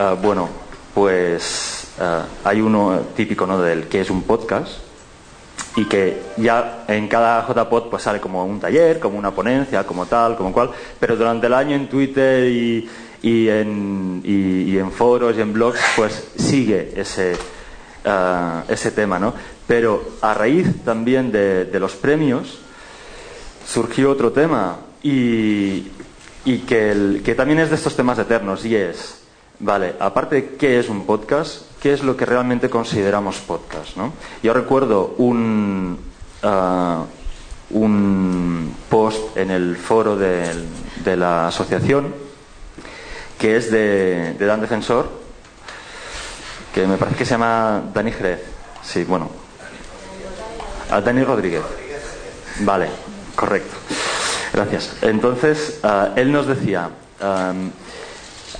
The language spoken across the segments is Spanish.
eh, bueno, pues eh, hay uno típico, ¿no? Del que es un podcast y que ya en cada JPod pues sale como un taller, como una ponencia, como tal, como cual, pero durante el año en Twitter y, en, foros y en blogs pues sigue ese, uh, ese tema, ¿no? Pero a raíz también de, los premios surgió otro tema y, que, que también es de estos temas eternos y es Vale, aparte de qué es un podcast, ¿qué es lo que realmente consideramos podcast? ¿no? Yo recuerdo un, uh, un post en el foro de, la asociación que es de, Dan Defensor, que me parece que se llama Dani Jerez. Sí, bueno. A Dani Rodríguez. Vale, correcto. Gracias. Entonces, uh, él nos decía. Um,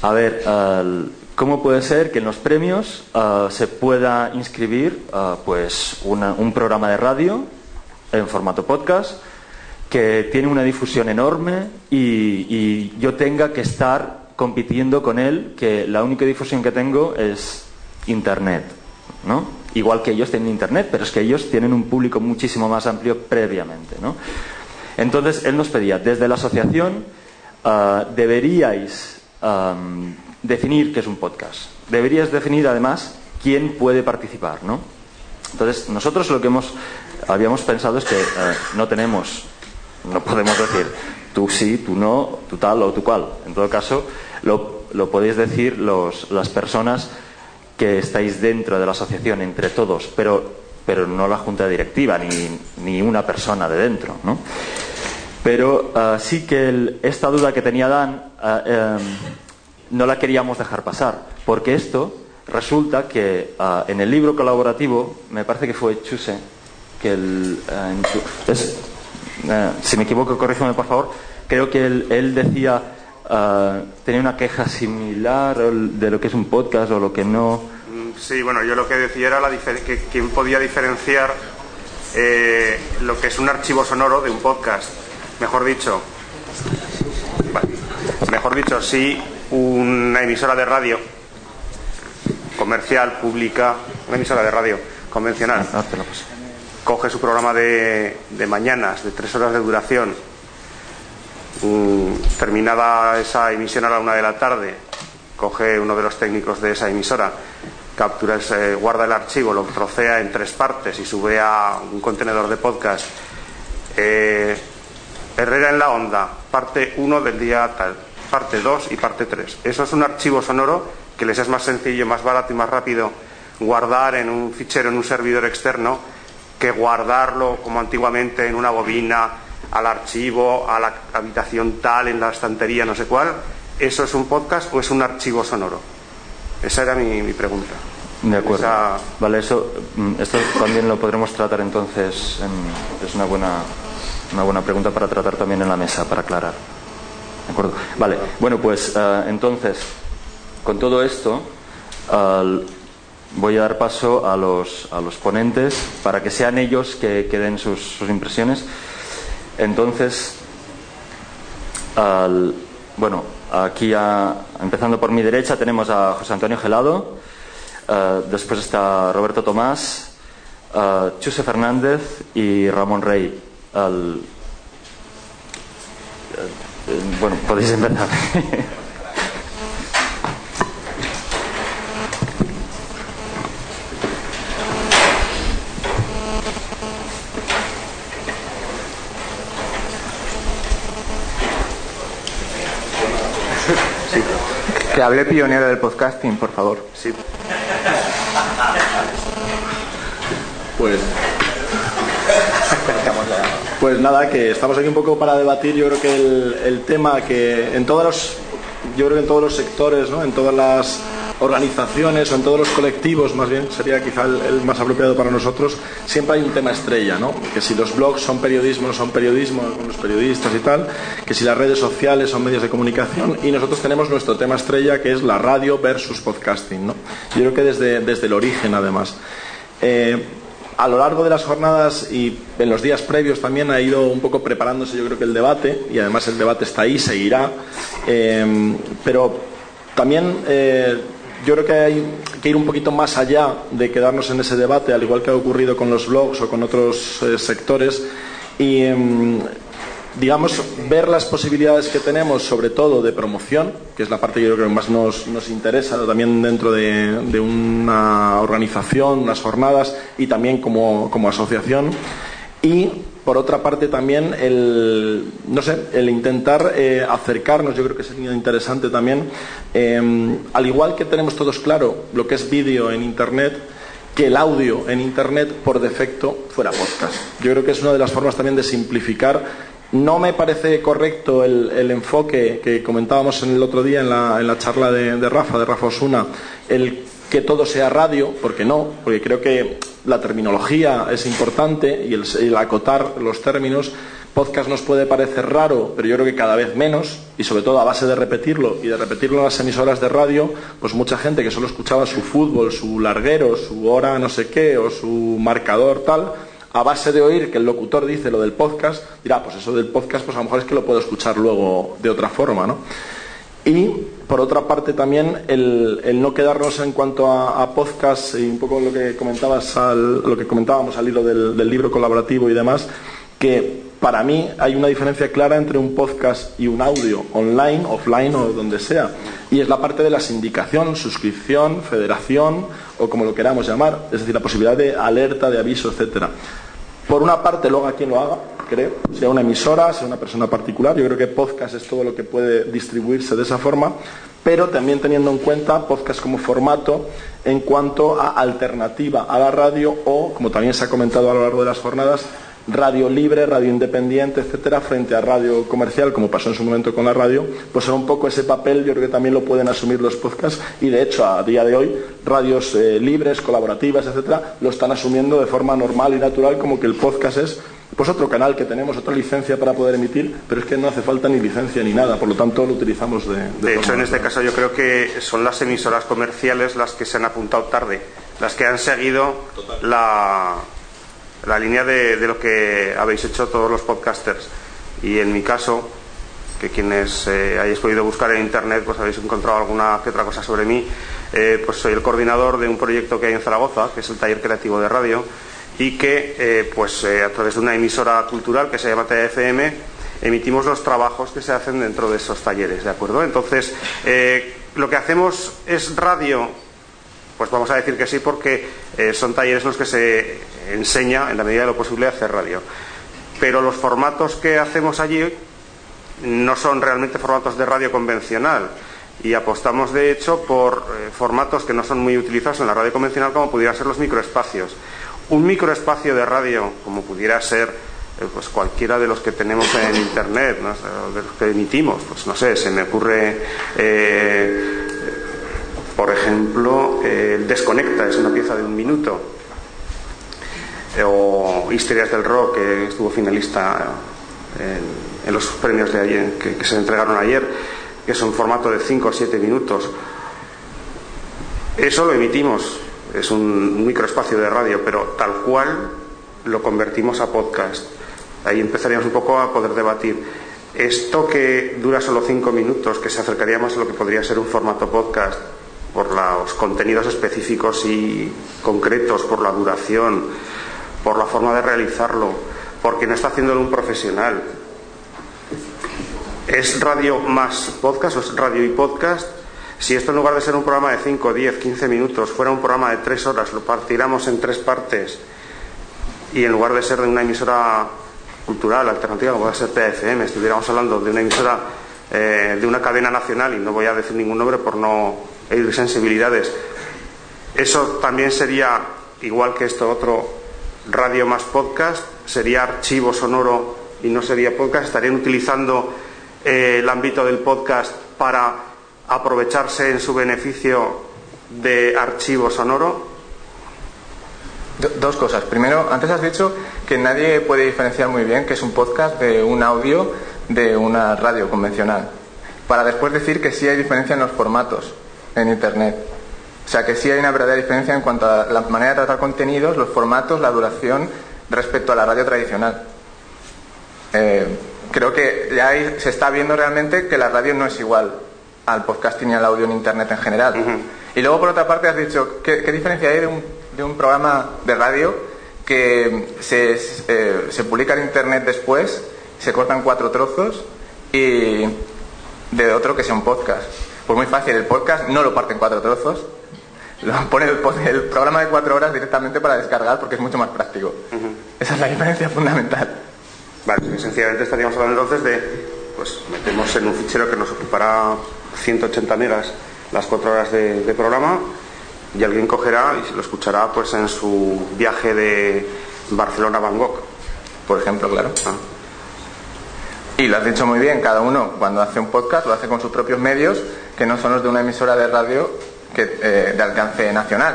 a ver, ¿cómo puede ser que en los premios uh, se pueda inscribir uh, pues un programa de radio en formato podcast que tiene una difusión enorme y, y, yo tenga que estar compitiendo con él, que la única difusión que tengo es Internet, ¿no? Igual que ellos tienen Internet, pero es que ellos tienen un público muchísimo más amplio previamente, ¿no? Entonces, él nos pedía, desde la asociación, uh, deberíais um, definir qué es un podcast. Deberías definir además quién puede participar, ¿no? Entonces, nosotros lo que hemos, habíamos pensado es que uh, no tenemos, no podemos decir tú sí, tú no, tú tal o tú cual. En todo caso, lo, lo podéis decir los, las personas que estáis dentro de la asociación, entre todos, pero, pero no la junta directiva, ni, ni una persona de dentro, ¿no? Pero uh, sí que esta duda que tenía Dan uh, um, no la queríamos dejar pasar, porque esto resulta que uh, en el libro colaborativo, me parece que fue Chuse, que el, es, si me equivoco, corrígeme por favor, creo que él, decía, tenía una queja similar de lo que es un podcast o lo que no. Mm, sí, bueno, yo lo que decía era que quién podía diferenciar eh, lo que es un archivo sonoro de un podcast mejor dicho, mejor dicho, si una emisora de radio comercial, pública, una emisora de radio convencional, ah, coge su programa de, de mañanas de tres horas de duración, mm, terminada esa emisión a la una de la tarde, coge uno de los técnicos de esa emisora, captura ese, guarda el archivo, lo trocea en tres partes y sube a un contenedor de podcast. Eh, Herrera en la onda, parte 1 del día tal, parte 2 y parte 3. Eso es un archivo sonoro que les es más sencillo, más barato y más rápido guardar en un fichero, en un servidor externo, que guardarlo como antiguamente en una bobina, al archivo, a la habitación tal, en la estantería, no sé cuál. ¿Eso es un podcast o es un archivo sonoro? Esa era mi, mi pregunta. De acuerdo. Vale, eso, mm, esto también lo podremos tratar entonces. En, es una buena una buena pregunta para tratar también en la mesa, para aclarar. ¿De acuerdo? Vale, bueno, pues uh, entonces, con todo esto, voy a dar paso a los, a los ponentes para que sean ellos que, que den sus, impresiones. Entonces, bueno, aquí empezando por mi derecha tenemos a José Antonio Gelado, después está Roberto Tomás, Chuse Fernández y Ramón Rey al... Bueno, podéis empezar. Sí. Que hable pionero del podcasting, por favor. Sí. Pues pues nada, que estamos aquí un poco para debatir, yo creo que el, tema que en todos los, yo creo que en todos los sectores, ¿no? en todas las organizaciones o en todos los colectivos, más bien sería quizá el, más apropiado para nosotros, siempre hay un tema estrella, ¿no? Que si los blogs son periodismo, no son periodismo, los periodistas y tal, que si las redes sociales son medios de comunicación, y nosotros tenemos nuestro tema estrella que es la radio versus podcasting, ¿no? Yo creo que desde, desde el origen, además. Eh, a lo largo de las jornadas y en los días previos también ha ido un poco preparándose yo creo que el debate y además el debate está ahí, seguirá, eh, pero también eh, yo creo que hay que ir un poquito más allá de quedarnos en ese debate, al igual que ha ocurrido con los blogs o con otros eh, sectores, y em, digamos, ver las posibilidades que tenemos, sobre todo de promoción, que es la parte que yo creo que más nos, interesa también dentro de, una organización, unas jornadas y también como, asociación. Y por otra parte también el, no sé, el intentar eh, acercarnos, yo creo que sería interesante también, em, al igual que tenemos todos claro lo que es vídeo en Internet, que el audio en Internet por defecto fuera podcast. Yo creo que es una de las formas también de simplificar no me parece correcto el, enfoque que comentábamos en el otro día en la, charla de, Rafa, de Rafa Osuna, el que todo sea radio, porque no, porque creo que la terminología es importante y el, acotar los términos. Podcast nos puede parecer raro, pero yo creo que cada vez menos, y sobre todo a base de repetirlo y de repetirlo en las emisoras de radio, pues mucha gente que solo escuchaba su fútbol, su larguero, su hora no sé qué, o su marcador tal, a base de oír que el locutor dice lo del podcast, dirá, pues eso del podcast, pues a lo mejor es que lo puedo escuchar luego de otra forma, ¿no? Y por otra parte también el, no quedarnos en cuanto a, podcast y un poco lo que comentabas lo que comentábamos al hilo del libro colaborativo y demás, que para mí hay una diferencia clara entre un podcast y un audio, online, offline o donde sea. Y es la parte de la sindicación, suscripción, federación o como lo queramos llamar. Es decir, la posibilidad de alerta, de aviso, etcétera. Por una parte, luego a quien lo haga, creo, sea una emisora, sea una persona particular. Yo creo que podcast es todo lo que puede distribuirse de esa forma, pero también teniendo en cuenta podcast como formato en cuanto a alternativa a la radio o, como también se ha comentado a lo largo de las jornadas, radio libre, radio independiente, etcétera, frente a radio comercial, como pasó en su momento con la radio, pues un poco ese papel, yo creo que también lo pueden asumir los podcasts y de hecho a día de hoy radios eh, libres, colaborativas, etcétera, lo están asumiendo de forma normal y natural como que el podcast es pues otro canal que tenemos, otra licencia para poder emitir, pero es que no hace falta ni licencia ni nada, por lo tanto lo utilizamos de... De, hecho, en este caso yo creo que son las emisoras comerciales las que se han apuntado tarde, las que han seguido la la línea de, lo que habéis hecho todos los podcasters. Y en mi caso, que quienes eh, hayáis podido buscar en internet, pues habéis encontrado alguna que otra cosa sobre mí, eh, pues soy el coordinador de un proyecto que hay en Zaragoza, que es el Taller Creativo de Radio, y que eh, pues a través de una emisora cultural que se llama TFM emitimos los trabajos que se hacen dentro de esos talleres, ¿de acuerdo? Entonces, lo que hacemos es radio pues vamos a decir que sí porque eh, son talleres los que se enseña en la medida de lo posible a hacer radio. Pero los formatos que hacemos allí no son realmente formatos de radio convencional y apostamos de hecho por eh, formatos que no son muy utilizados en la radio convencional como pudieran ser los microespacios. Un microespacio de radio, como pudiera ser eh, pues cualquiera de los que tenemos en internet, de los que emitimos, pues no sé, se me ocurre por ejemplo, el Desconecta es una pieza de un minuto. O Historias del Rock, que estuvo finalista en, los premios de ayer, que, se entregaron ayer, que es un formato de 5 o 7 minutos. Eso lo emitimos, es un microespacio de radio, pero tal cual lo convertimos a podcast. Ahí empezaríamos un poco a poder debatir. Esto que dura solo 5 minutos, que se acercaría más a lo que podría ser un formato podcast, por los contenidos específicos y concretos, por la duración, por la forma de realizarlo, porque no está haciéndolo un profesional. ¿Es radio más podcast o es radio y podcast? Si esto en lugar de ser un programa de 5, 10, 15 minutos fuera un programa de 3 horas, lo partiéramos en tres partes y en lugar de ser de una emisora cultural alternativa como puede ser TFM, estuviéramos hablando de una emisora eh, de una cadena nacional y no voy a decir ningún nombre por no e sensibilidades. Eso también sería, igual que esto otro, radio más podcast, sería archivo sonoro y no sería podcast, estarían utilizando eh, el ámbito del podcast para aprovecharse en su beneficio de archivo sonoro. Dos cosas. Primero, antes has dicho que nadie puede diferenciar muy bien que es un podcast de un audio de una radio convencional. Para después decir que sí hay diferencia en los formatos en Internet. O sea que sí hay una verdadera diferencia en cuanto a la manera de tratar contenidos, los formatos, la duración respecto a la radio tradicional. Eh, creo que ya se está viendo realmente que la radio no es igual al podcasting y al audio en Internet en general. Y luego, por otra parte, has dicho, ¿qué, qué diferencia hay de un, de un programa de radio que se, eh, se publica en Internet después, se cortan cuatro trozos, y de otro que sea un podcast? Pues muy fácil, el podcast no lo parte en cuatro trozos, lo pone el, el programa de cuatro horas directamente para descargar porque es mucho más práctico. Esa es la diferencia fundamental. Vale, sencillamente estaríamos hablando entonces de, pues metemos en un fichero que nos ocupará 180 megas las cuatro horas de, de programa y alguien cogerá y lo escuchará pues en su viaje de Barcelona a Bangkok. Por ejemplo, claro. Ah. Y lo has dicho muy bien, cada uno cuando hace un podcast lo hace con sus propios medios, que no son los de una emisora de radio que, eh, de alcance nacional.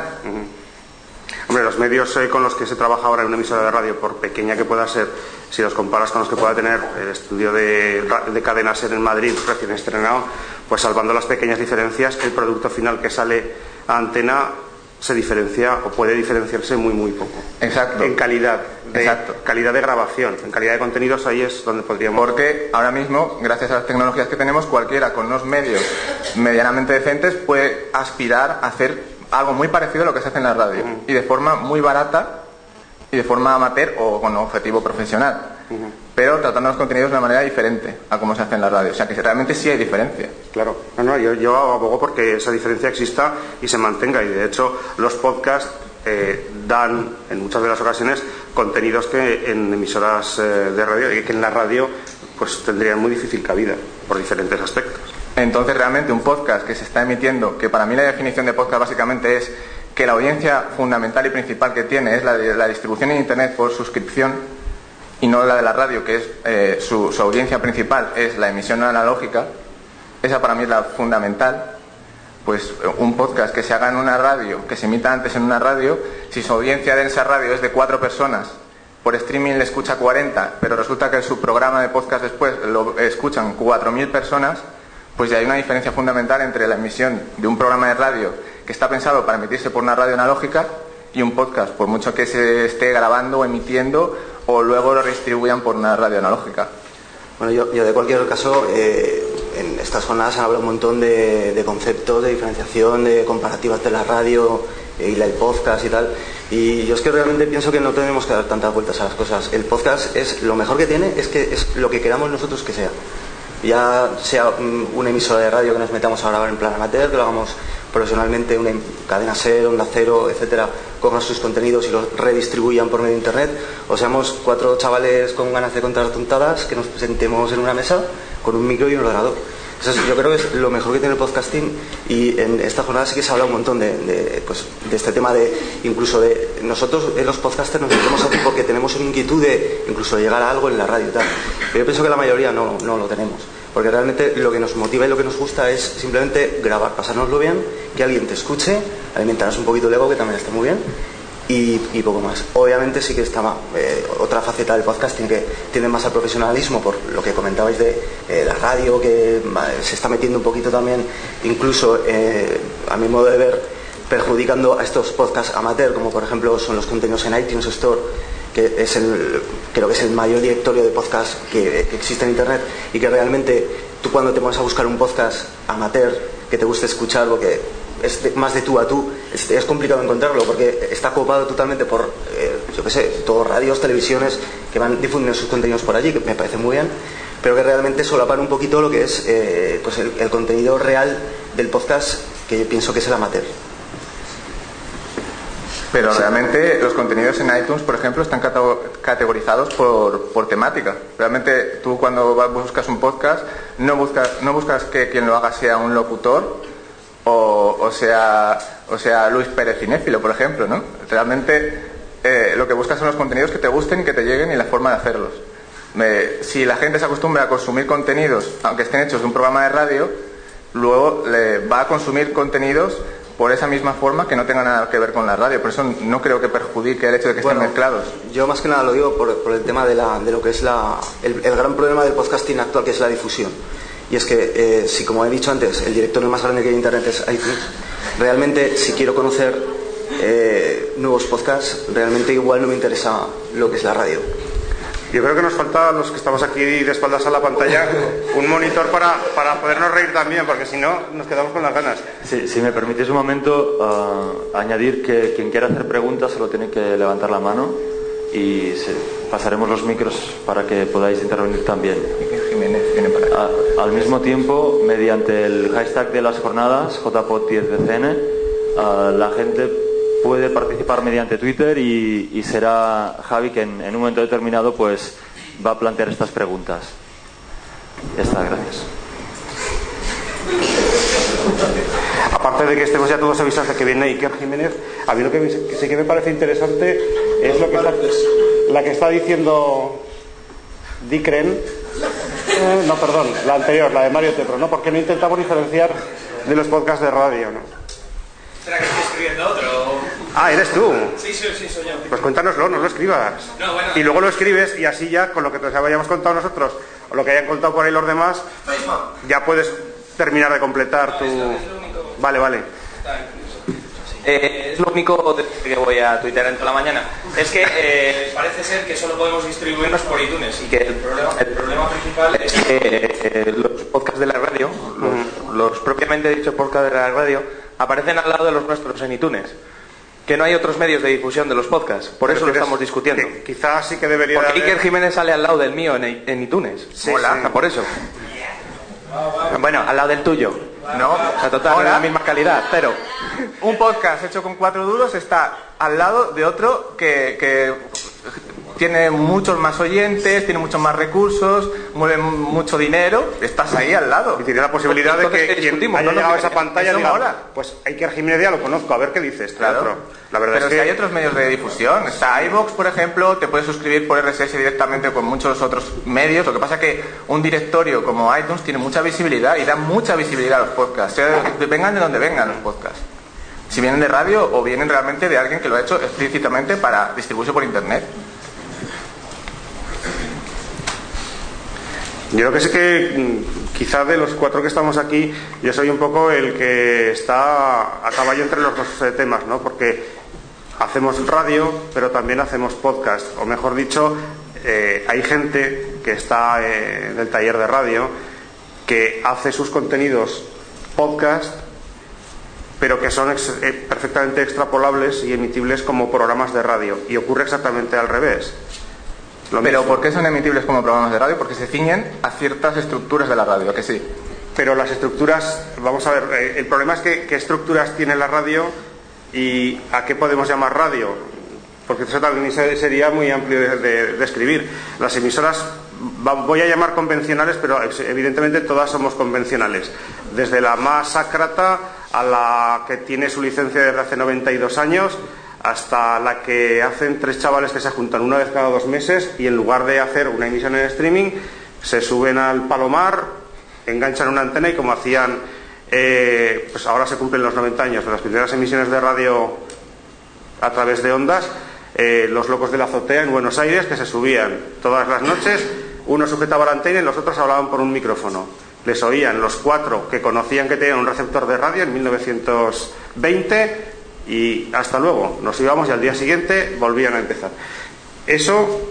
Hombre, los medios eh, con los que se trabaja ahora en una emisora de radio, por pequeña que pueda ser, si los comparas con los que pueda tener el estudio de, de cadena ser en Madrid recién estrenado, pues salvando las pequeñas diferencias, el producto final que sale a antena se diferencia o puede diferenciarse muy muy poco. Exacto. En calidad de Exacto. calidad de grabación, en calidad de contenidos ahí es donde podríamos Porque ahora mismo, gracias a las tecnologías que tenemos, cualquiera con unos medios medianamente decentes puede aspirar a hacer algo muy parecido a lo que se hace en la radio. Y de forma muy barata y de forma amateur o con objetivo profesional. Pero tratando los contenidos de una manera diferente a cómo se hace en la radio. O sea que realmente sí hay diferencia. Claro, no, no, yo, yo abogo porque esa diferencia exista y se mantenga. Y de hecho, los podcasts eh, dan, en muchas de las ocasiones, contenidos que en emisoras eh, de radio que en la radio pues tendrían muy difícil cabida por diferentes aspectos. Entonces realmente un podcast que se está emitiendo, que para mí la definición de podcast básicamente es que la audiencia fundamental y principal que tiene es la de la distribución en Internet por suscripción y no la de la radio, que es eh, su audiencia principal es la emisión analógica, esa para mí es la fundamental, pues eh, un podcast que se haga en una radio, que se emita antes en una radio, si su audiencia de esa radio es de cuatro personas, por streaming le escucha 40, pero resulta que su programa de podcast después lo escuchan 4.000 personas, pues ya hay una diferencia fundamental entre la emisión de un programa de radio que está pensado para emitirse por una radio analógica y un podcast, por mucho que se esté grabando o emitiendo o luego lo redistribuyan por una radio analógica. Bueno, yo, yo de cualquier caso, eh, en estas jornadas han hablado un montón de, conceptos, de diferenciación, de comparativas de la radio eh, y la- el podcast y tal. Y yo es que realmente pienso que no tenemos que dar tantas vueltas a las cosas. El podcast es lo mejor que tiene, es que es lo que queramos nosotros que sea. Ya sea mm, una emisora de radio que nos metamos a grabar en plan amateur, que lo hagamos profesionalmente, una em- cadena ser, onda cero, etcétera, cojan sus contenidos y los redistribuyan por medio de internet, o seamos cuatro chavales con ganas de contar tontadas que nos presentemos en una mesa con un micro y un ordenador. Yo creo que es lo mejor que tiene el podcasting y en esta jornada sí que se habla un montón de, pues, de este tema de incluso de nosotros en los podcasters nos metemos aquí porque tenemos una inquietud de incluso llegar a algo en la radio y tal. Pero yo pienso que la mayoría no, no lo tenemos. Porque realmente lo que nos motiva y lo que nos gusta es simplemente grabar, pasárnoslo bien, que alguien te escuche, alimentarnos un poquito el ego, que también está muy bien, y, y poco más. Obviamente sí que está eh, otra faceta del podcasting que tiene más al profesionalismo, por lo que comentabais de eh, la radio, que se está metiendo un poquito también, incluso eh, a mi modo de ver, perjudicando a estos podcasts amateur, como por ejemplo son los contenidos en iTunes Store, que es el, creo que es el mayor directorio de podcast que, que existe en Internet y que realmente tú cuando te pones a buscar un podcast amateur que te guste escuchar, porque es de- más de tú a tú, es, es complicado encontrarlo porque está copado totalmente por, eh, yo qué sé, todos radios, televisiones que van difundiendo sus contenidos por allí, que me parece muy bien, pero que realmente solapan un poquito lo que es eh, pues el, contenido real del podcast que yo pienso que es el amateur. Pero realmente los contenidos en iTunes, por ejemplo, están categorizados por, por temática. Realmente tú cuando buscas un podcast no buscas, no buscas que quien lo haga sea un locutor o, o sea, o sea Luis Pérez Cinéfilo, por ejemplo. ¿no? Realmente eh, lo que buscas son los contenidos que te gusten y que te lleguen y la forma de hacerlos. Si la gente se acostumbra a consumir contenidos, aunque estén hechos de un programa de radio, luego le va a consumir contenidos por esa misma forma que no tenga nada que ver con la radio. Por eso no creo que perjudique el hecho de que Bueno, estén mezclados. Yo más que nada lo digo por, por el tema de, la- de lo que es la, el, el gran problema del podcasting actual, que es la difusión. Y es que, eh, si como he dicho antes, el directorio más grande que hay en Internet es iTunes, realmente si quiero conocer eh, nuevos podcasts, realmente igual no me interesa lo que es la radio. Yo creo que nos falta a los que estamos aquí de espaldas a la pantalla un monitor para, para podernos reír también, porque si no nos quedamos con las ganas. Sí, si me permitís un momento, ah, añadir que quien quiera hacer preguntas solo tiene que levantar la mano y pasaremos los micros para que podáis intervenir también. A- al mismo tiempo, mediante el hashtag de las jornadas, JPOT10BCN, ah, la gente puede participar mediante Twitter y, y será Javi que en, en un momento determinado pues va a plantear estas preguntas. Ya está, gracias. Aparte de que estemos ya todos avisados de que viene Iker Jiménez, a mí lo que, sí que me parece interesante es lo que está, la que está diciendo Dicren. Eh, no, perdón, la anterior, la de Mario Tepro, ¿no? Porque no intentamos diferenciar de los podcasts de radio, ¿no? ¿Será que estoy escribiendo otro? Ah, eres tú. Sí, sí, sí, soy yo. Pues cuéntanoslo, no lo escribas. No, bueno. Y luego lo escribes y así ya con lo que te hayamos contado nosotros o lo que hayan contado por ahí los demás, ya puedes terminar de completar tu... Vale, vale. Eh, es lo único que voy a tuitear en toda la mañana. Es que eh, parece ser que solo podemos distribuirnos por iTunes y que el problema, el problema principal es que eh, los podcasts de la radio, los, los propiamente dichos podcasts de la radio, aparecen al lado de los nuestros en iTunes. Que no hay otros medios de difusión de los podcasts. Por eso lo estamos discutiendo. que quizás sí que debería Porque haber- Iker Jiménez sale al lado del mío en, en iTunes. Sí, Mola, sí. por eso. Bueno, al lado del tuyo. No, O sea, total, no Hola. es la misma calidad, pero... Un podcast hecho con cuatro duros está al lado de otro que, que tiene muchos más oyentes, tiene muchos más recursos, mueve mucho dinero, estás ahí al lado. Y tiene la posibilidad de que ¿qué quien discutimos? haya No, no, llegado a que- esa pantalla diga, mola. pues Iker Jiménez ya lo conozco, a ver qué dice este Claro. otro. La verdad Pero es si que... hay otros medios de difusión. Está iVoox, por ejemplo, te puedes suscribir por RSS directamente con muchos otros medios. Lo que pasa es que un directorio como iTunes tiene mucha visibilidad y da mucha visibilidad a los podcasts. sea, vengan de donde vengan los podcasts. Si vienen de radio o vienen realmente de alguien que lo ha hecho explícitamente para distribuirse por internet. Yo creo que sí que mm, quizá de los cuatro que estamos aquí, yo soy un poco el que está a caballo entre los dos eh, temas, ¿no? Porque hacemos radio, pero también hacemos podcast. O mejor dicho, eh, hay gente que está eh, en el taller de radio que hace sus contenidos podcast, pero que son perfectamente extrapolables y emitibles como programas de radio. Y ocurre exactamente al revés. Lo Pero mismo. ¿por qué son emitibles como programas de radio? Porque se ciñen a ciertas estructuras de la radio, ¿a que sí. Pero las estructuras, vamos a ver, eh, el problema es que qué estructuras tiene la radio y a qué podemos llamar radio. Porque eso también se- sería muy amplio de, de- de escribir. Las emisoras, voy a llamar convencionales, pero evidentemente todas somos convencionales. Desde la más sacrata a la que tiene su licencia desde hace 92 años, hasta la que hacen tres chavales que se juntan una vez cada dos meses y en lugar de hacer una emisión en streaming, se suben al palomar, enganchan una antena y como hacían, eh, pues ahora se cumplen los 90 años de las primeras emisiones de radio a través de ondas, eh, los locos de la azotea en Buenos Aires que se subían todas las noches, uno sujetaba la antena y los otros hablaban por un micrófono. Les oían los cuatro que conocían que tenían un receptor de radio en 1920 y hasta luego. Nos íbamos y al día siguiente volvían a empezar. Eso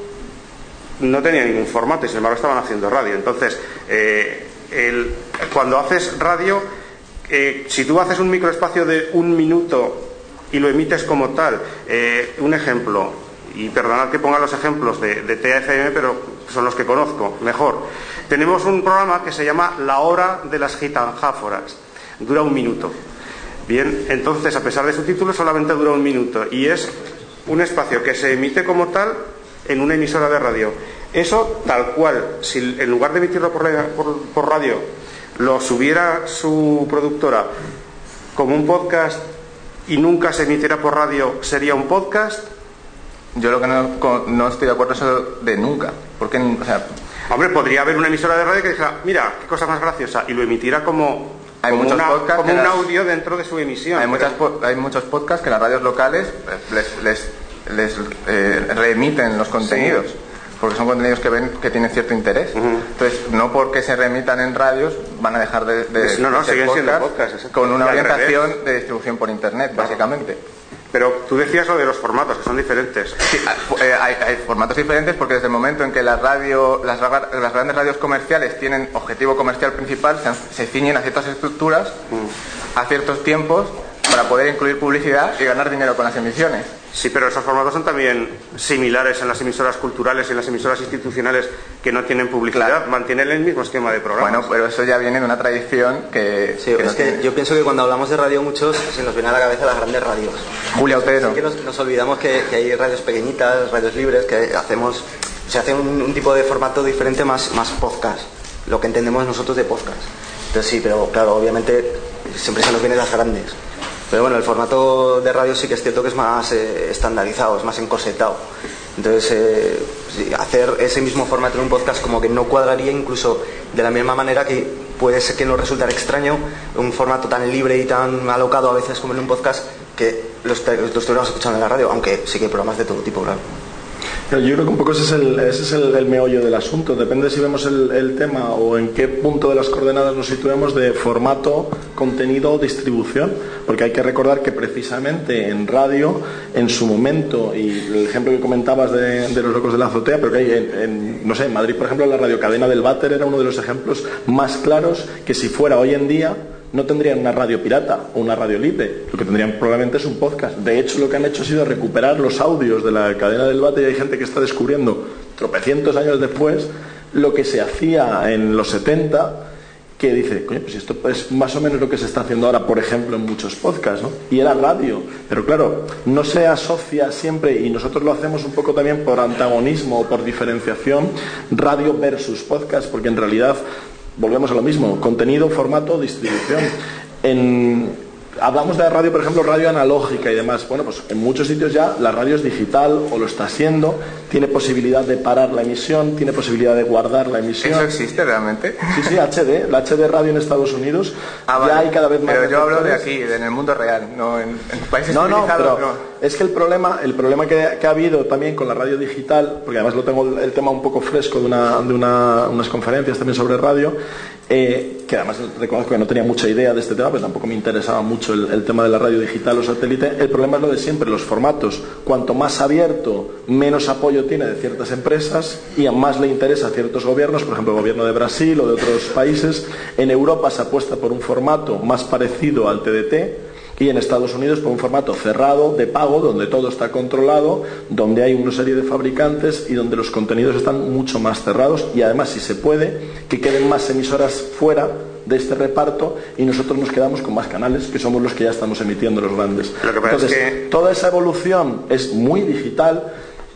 no tenía ningún formato y sin embargo estaban haciendo radio. Entonces, eh, cuando haces radio, eh, si tú haces un microespacio de un minuto y lo emites como tal, eh, un ejemplo, y perdonad que ponga los ejemplos de, de pero son los que conozco mejor. Tenemos un programa que se llama La Hora de las Gitanjáforas. Dura un minuto. Bien, entonces, a pesar de su título, solamente dura un minuto y es un espacio que se emite como tal en una emisora de radio. Eso, tal cual, si en lugar de emitirlo por, la- por- por radio, lo subiera su productora como un podcast y nunca se emitiera por radio, sería un podcast. Yo lo que no, estoy de acuerdo es eso de nunca. Porque, o sea, Hombre, podría haber una emisora de radio que dijera, mira, qué cosa más graciosa, y lo emitiera como, Hay como, muchos una- podcasts como que un las- audio dentro de su emisión. hay, Pero- muchas, po- hay muchos podcasts que las radios locales eh, les, les, les, eh, reemiten los contenidos. Porque son contenidos que ven que tienen cierto interés. Entonces, no porque se remitan en radios van a dejar de, de- No, no, de ser siguen siendo podcasts con una orientación de distribución por internet, básicamente. Pero tú decías lo de los formatos, que son diferentes. Sí, eh, hay, hay formatos diferentes porque desde el momento en que la radio, las, ra- las grandes radios comerciales tienen objetivo comercial principal, se, se ciñen a ciertas estructuras, a ciertos tiempos, para poder incluir publicidad y ganar dinero con las emisiones. Sí, pero esos formatos son también similares en las emisoras culturales y en las emisoras institucionales que no tienen publicidad. Claro. Mantienen el mismo esquema de programas. Bueno, pero eso ya viene de una tradición que, Sí, que no es que tiene- yo pienso que cuando hablamos de radio muchos se nos viene a la cabeza las grandes radios. Julia Otero. Sí que nos, nos olvidamos que, que hay radios pequeñitas, radios libres, que hacemos, se hace un, un tipo de formato diferente más, más podcast, lo que entendemos nosotros de podcast. Entonces sí, pero claro, obviamente siempre se nos vienen las grandes. Pero bueno, el formato de radio sí que es cierto que es más eh, estandarizado, es más encorsetado. Entonces, eh, hacer ese mismo formato en un podcast como que no cuadraría incluso de la misma manera que puede ser que nos resultara extraño un formato tan libre y tan alocado a veces como en un podcast que lo, est- lo estuviéramos escuchando en la radio, aunque sí que hay programas de todo tipo, claro. Yo creo que un poco ese es el, meollo del asunto. Depende si vemos el, tema o en qué punto de las coordenadas nos situemos de formato, contenido o distribución. Porque hay que recordar que precisamente en radio, en su momento, y el ejemplo que comentabas de, los locos de la azotea, pero que hay en, en, no sé, en Madrid, por ejemplo, la radiocadena del Váter era uno de los ejemplos más claros que si fuera hoy en día no tendrían una radio pirata o una radio libre, lo que tendrían probablemente es un podcast. De hecho, lo que han hecho ha sido recuperar los audios de la cadena del bate y hay gente que está descubriendo, tropecientos años después, lo que se hacía en los 70, que dice, coño, pues esto es más o menos lo que se está haciendo ahora, por ejemplo, en muchos podcasts, ¿no? Y era radio, pero claro, no se asocia siempre, y nosotros lo hacemos un poco también por antagonismo o por diferenciación, radio versus podcast, porque en realidad volvemos a lo mismo, contenido, formato, distribución. En, hablamos de radio, por ejemplo, radio analógica y demás. Bueno, pues en muchos sitios ya la radio es digital o lo está haciendo, tiene posibilidad de parar la emisión, tiene posibilidad de guardar la emisión. ¿Eso existe realmente? Sí, sí, HD, la HD radio en Estados Unidos Ah, ya vale. hay cada vez más. Pero yo hablo de aquí, en el mundo real, no en, en países No, no, pero no. Es que el problema, el problema que, ha habido también con la radio digital, porque además lo tengo el, tema un poco fresco de, una, de una- unas conferencias también sobre radio, eh, que además reconozco que no tenía mucha idea de este tema, pero tampoco me interesaba mucho el, el tema de la radio digital o satélite. El problema es lo de siempre, los formatos. Cuanto más abierto, menos apoyo tiene de ciertas empresas y más le interesa a ciertos gobiernos, por ejemplo el gobierno de Brasil o de otros países. En Europa se apuesta por un formato más parecido al TDT y en Estados Unidos por un formato cerrado de pago donde todo está controlado, donde hay una serie de fabricantes y donde los contenidos están mucho más cerrados y además si se puede que queden más emisoras fuera de este reparto y nosotros nos quedamos con más canales que somos los que ya estamos emitiendo los grandes. Lo que pasa es Entonces, que- toda esa evolución es muy digital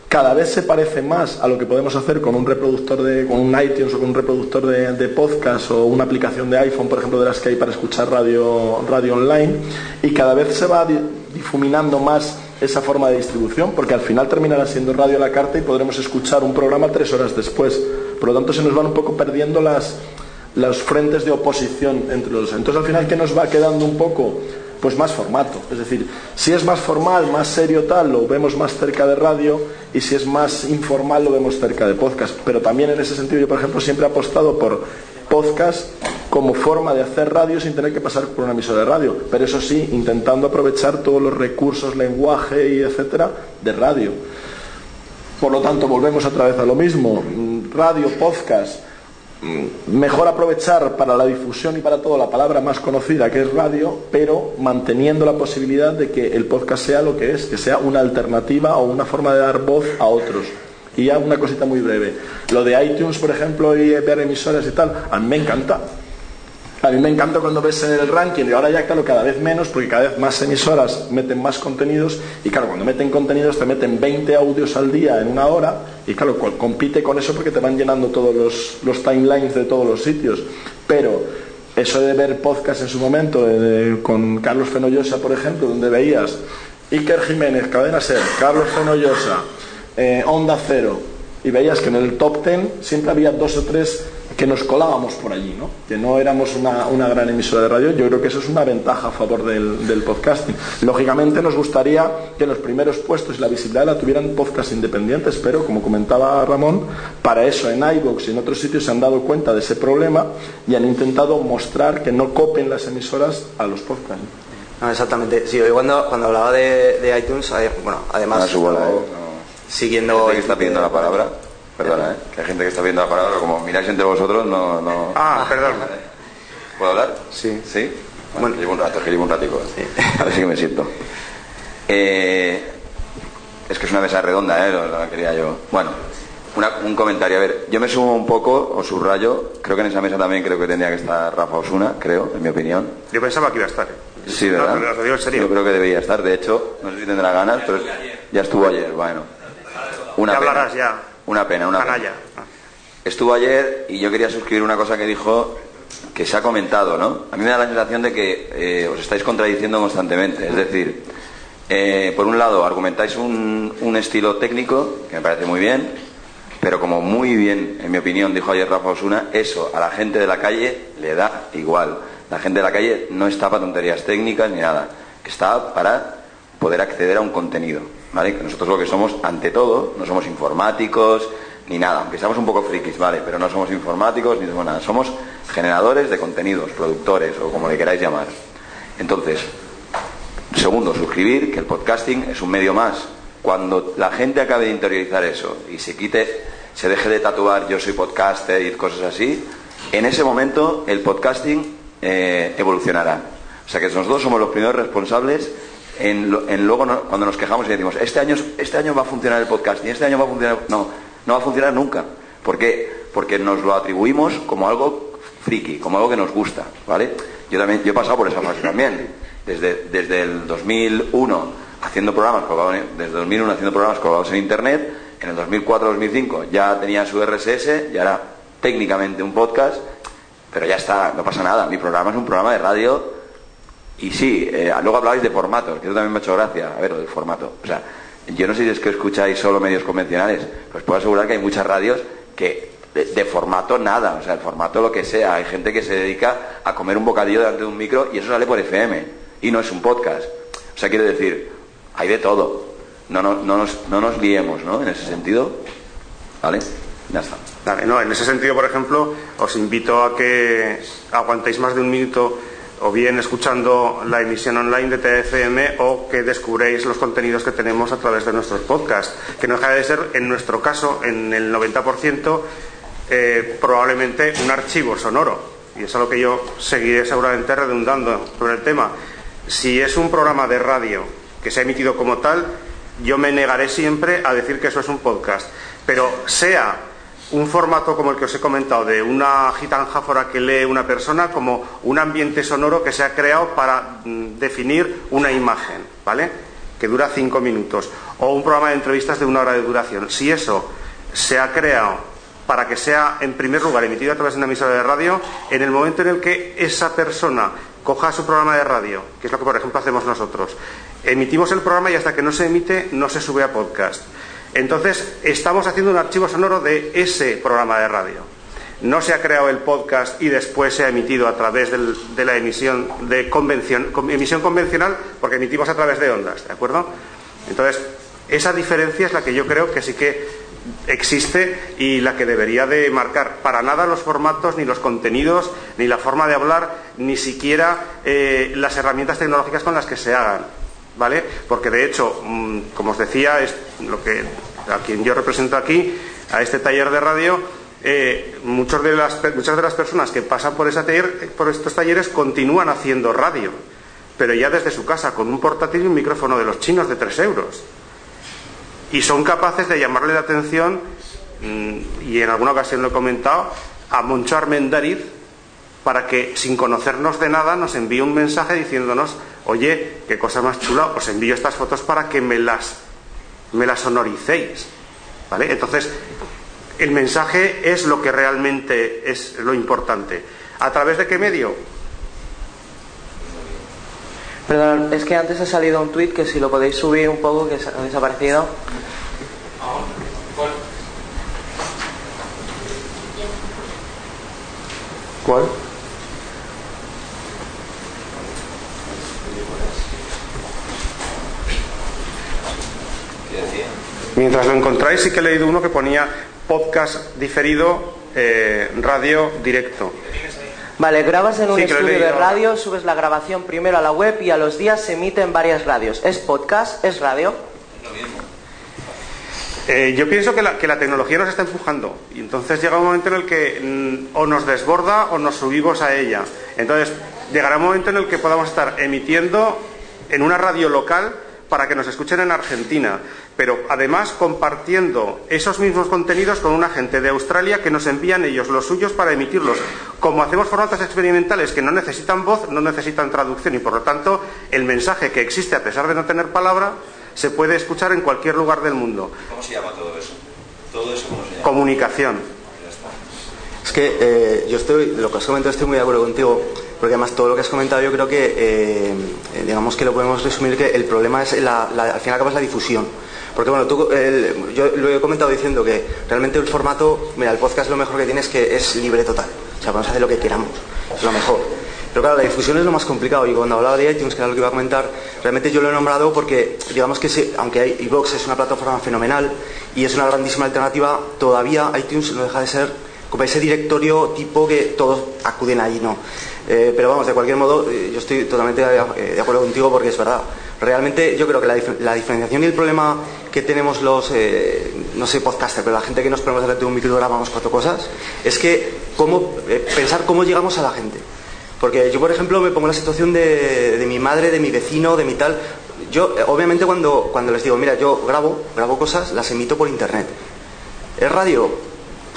cada vez se parece más a lo que podemos hacer con un reproductor de con un iTunes o con un reproductor de, de podcast o una aplicación de iPhone por ejemplo de las que hay para escuchar radio radio online y cada vez se va di- difuminando más esa forma de distribución porque al final terminará siendo radio a la carta y podremos escuchar un programa tres horas después. Por lo tanto se nos van un poco perdiendo las los frentes de oposición entre los entonces al final qué nos va quedando un poco pues más formato. Es decir, si es más formal, más serio tal, lo vemos más cerca de radio y si es más informal lo vemos cerca de podcast. Pero también en ese sentido yo, por ejemplo, siempre he apostado por podcast como forma de hacer radio sin tener que pasar por una emisora de radio. Pero eso sí, intentando aprovechar todos los recursos, lenguaje y etcétera de radio. Por lo tanto, volvemos otra vez a lo mismo. Mm, Radio, podcast, mejor aprovechar para la difusión y para todo la palabra más conocida que es radio, pero manteniendo la posibilidad de que el podcast sea lo que es, que sea una alternativa o una forma de dar voz a otros. Y ya una cosita muy breve. Lo de iTunes, por ejemplo, y ver emisoras y tal, a mí me encanta. A mí me encanta cuando ves el ranking, y ahora ya claro, cada vez menos, porque cada vez más emisoras meten más contenidos, y claro, cuando meten contenidos te meten 20 audios al día en una hora, y claro, co- compite con eso porque te van llenando todos los, timelines de todos los sitios. Pero eso de ver podcast en su momento, con Carlos Fenollosa, por ejemplo, donde veías Iker Jiménez, Cadena Ser, Carlos Fenollosa, eh, Onda Cero, y veías que en el top ten siempre había dos o tres que nos colábamos por allí, ¿no? que no éramos una, una gran emisora de radio. Yo creo que eso es una ventaja a favor del, del podcasting. Lógicamente nos gustaría que los primeros puestos y la visibilidad la tuvieran podcasts independientes, pero como comentaba Ramón, para eso en iVoox y en otros sitios se han dado cuenta de ese problema y han intentado mostrar que no copen las emisoras a los podcasts. No, exactamente. Sí, hoy cuando, cuando hablaba de, de iTunes, eh, bueno, además... No, su bola, estaba ¿eh? No. Siguiendo... Que está pidiendo la palabra. Perdona, ¿eh? Que hay gente que está pidiendo la palabra. Como miráis entre vosotros, no... no... Ah, perdón. ¿Puedo hablar? Sí. ¿Sí? Bueno, Bueno. que llevo un rato, que llevo un ratico. A ver si que me siento. Eh, es que es una mesa redonda, ¿eh? Lo- La quería yo. Bueno, una- un comentario. A ver, yo me sumo un poco, o subrayo. Creo que en esa mesa también creo que tendría que estar Rafa Osuna, creo, en mi opinión. Yo pensaba que iba a estar. ¿eh? Sí, No, ¿verdad? pero en serio. Yo creo que debería estar. De hecho, no sé si tendrá ganas, pero ya estuvo ayer. Bueno, una Ya pena. hablarás ya. Una pena, una pena. Canalla. Estuvo ayer y yo quería suscribir una cosa que dijo que se ha comentado, ¿no? A mí me da la sensación de que eh, os estáis contradiciendo constantemente. Es decir, eh, por un lado argumentáis un, un estilo técnico, que me parece muy bien, pero como muy bien, en mi opinión, dijo ayer Rafa Osuna, eso a la gente de la calle le da igual. La gente de la calle no está para tonterías técnicas ni nada, está para poder acceder a un contenido, nosotros lo que somos, ante todo, no somos informáticos ni nada, aunque seamos un poco frikis, ¿vale? Pero no somos informáticos ni somos nada, somos generadores de contenidos, productores o como le queráis llamar. Entonces, segundo, suscribir que el podcasting es un medio más. Cuando la gente acabe de interiorizar eso y se quite, se deje de tatuar yo soy podcaster y cosas así, en ese momento el podcasting eh, evolucionará. O sea que nosotros somos los primeros responsables en, en luego cuando nos quejamos y decimos este año, este año va a funcionar el podcasting, este año va a funcionar. No, no va a funcionar nunca. ¿Por qué? Porque nos lo atribuimos como algo friki, como algo que nos gusta, ¿vale? Yo también, yo he pasado por esa fase también. Desde, desde el 2001 haciendo programas colgados desde 2001 haciendo programas colgados en internet, en el 2004-2005 ya tenía su RSS, ya era técnicamente un podcast, pero ya está, no pasa nada. Mi programa es un programa de radio y sí, eh, luego hablabais de formatos, que eso también me ha hecho gracia, a ver, del formato. O sea, yo no sé si es que escucháis solo medios convencionales, pues puedo asegurar que hay muchas radios que de, formato nada, o sea, el formato lo que sea. Hay gente que se dedica a comer un bocadillo delante de un micro y eso sale por FM y no es un podcast. O sea, quiero decir, hay de todo. No, no, no, nos, no nos liemos, ¿no? En ese sentido, ¿vale? Ya está. Vale, no, en ese sentido, por ejemplo, os invito a que aguantéis más de un minuto o bien escuchando la emisión online de TFM o que descubréis los contenidos que tenemos a través de nuestros podcasts, que no deja de ser, en nuestro caso, en el 90%, eh, probablemente un archivo sonoro. Y es a lo que yo seguiré seguramente redundando sobre el tema. Si es un programa de radio que se ha emitido como tal, yo me negaré siempre a decir que eso es un podcast. Pero sea un formato como el que os he comentado, de una gitanjáfora que lee una persona, como un ambiente sonoro que se ha creado para mm, definir una imagen, ¿vale? Que dura cinco minutos. O un programa de entrevistas de una hora de duración. Si eso se ha creado para que sea, en primer lugar, emitido a través de una emisora de radio, en el momento en el que esa persona coja su programa de radio, que es lo que, por ejemplo, hacemos nosotros, emitimos el programa y hasta que no se emite no se sube a podcast. Entonces, estamos haciendo un archivo sonoro de ese programa de radio. No se ha creado el podcast y después se ha emitido a través de la emisión, emisión convencional, porque emitimos a través de ondas, ¿de acuerdo? Entonces, esa diferencia es la que yo creo que sí que existe y la que debería de marcar para nada los formatos, ni los contenidos, ni la forma de hablar, ni siquiera eh, las herramientas tecnológicas con las que se hagan. Porque de hecho, mm, como os decía, a quien yo represento aquí, a este taller de radio, eh, muchas de las personas que pasan taller, por estos talleres continúan haciendo radio, pero ya desde su casa, con un portátil y un micrófono de los chinos de 3 euros. Y son capaces de llamarle la atención, mm, y en alguna ocasión lo he comentado, a Moncho Armendariz para que, sin conocernos de nada, nos envíe un mensaje diciéndonos, oye, qué cosa más chula, os envío estas fotos para que me las, me las sonoricéis. ¿Vale? Entonces, el mensaje es lo que realmente es lo importante. ¿A través de qué medio? Perdón, es que antes ha salido un tuit que si lo podéis subir un poco, que ha desaparecido. ¿Cuál? Mientras lo encontráis, sí que he leído uno que ponía podcast diferido, eh, radio directo. Vale, grabas en un Sí, estudio de radio, subes la grabación primero a la web y a los días se emite en varias radios. ¿Es podcast? ¿Es radio? Eh, yo pienso que la, que la tecnología nos está empujando y entonces llega un momento en el que mm, o nos desborda o nos subimos a ella. Entonces llegará un momento en el que podamos estar emitiendo en una radio local para que nos escuchen en Argentina, pero además compartiendo esos mismos contenidos con una gente de Australia que nos envían ellos los suyos para emitirlos. Como hacemos formatos experimentales que no necesitan voz, no necesitan traducción y por lo tanto el mensaje que existe a pesar de no tener palabra se puede escuchar en cualquier lugar del mundo. ¿Cómo se llama todo eso? Todo eso cómo se llama. Comunicación. Es que eh, yo estoy, lo que has comentado estoy muy de acuerdo contigo, porque además todo lo que has comentado yo creo que, eh, eh, digamos que lo podemos resumir que el problema es, la, la- al fin y al cabo es la difusión. Porque bueno, tú, yo lo he comentado diciendo que realmente el formato, mira, el podcast lo mejor que tiene es que es libre total. O sea, podemos hacer lo que queramos, es lo mejor. Pero claro, la difusión es lo más complicado y cuando hablaba de iTunes, que era lo que iba a comentar, realmente yo lo he nombrado porque, digamos que aunque iVoox es una plataforma fenomenal y es una grandísima alternativa, todavía iTunes no deja de ser como ese directorio tipo que todos acuden ahí, ¿no? Eh, pero vamos, de cualquier modo, eh, yo estoy totalmente de, eh, de acuerdo contigo porque es verdad. Realmente yo creo que la diferenciación y el problema que tenemos los, eh, no sé, podcasters, pero la gente que nos ponemos delante de un micro grabamos cuatro cosas, es que cómo, eh, pensar cómo llegamos a la gente. Porque yo, por ejemplo, me pongo en la situación de, de mi madre, de mi vecino, de mi tal. Yo, eh, obviamente, cuando, cuando les digo, mira, yo grabo, grabo cosas, las emito por internet. ¿Es radio?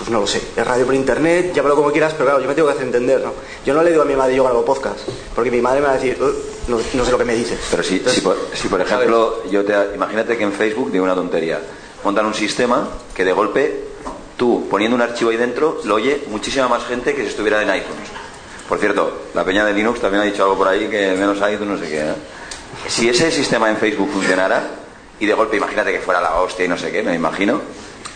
Pues no lo sé. Es radio por internet, llámalo como quieras, pero claro, yo me tengo que hacer entender, ¿no? Yo no le digo a mi madre, yo grabo podcast, porque mi madre me va a decir, "Uh, no, no sé lo que me dices. Pero si, si, por, si, por ejemplo, yo te, imagínate que en Facebook digo una tontería, montan un sistema que de golpe tú poniendo un archivo ahí dentro lo oye muchísima más gente que si estuviera en iTunes. Por cierto, la peña de Linux también ha dicho algo por ahí que menos iTunes no sé qué. ¿eh? Si ese sistema en Facebook funcionara y de golpe imagínate que fuera la hostia y no sé qué, me imagino.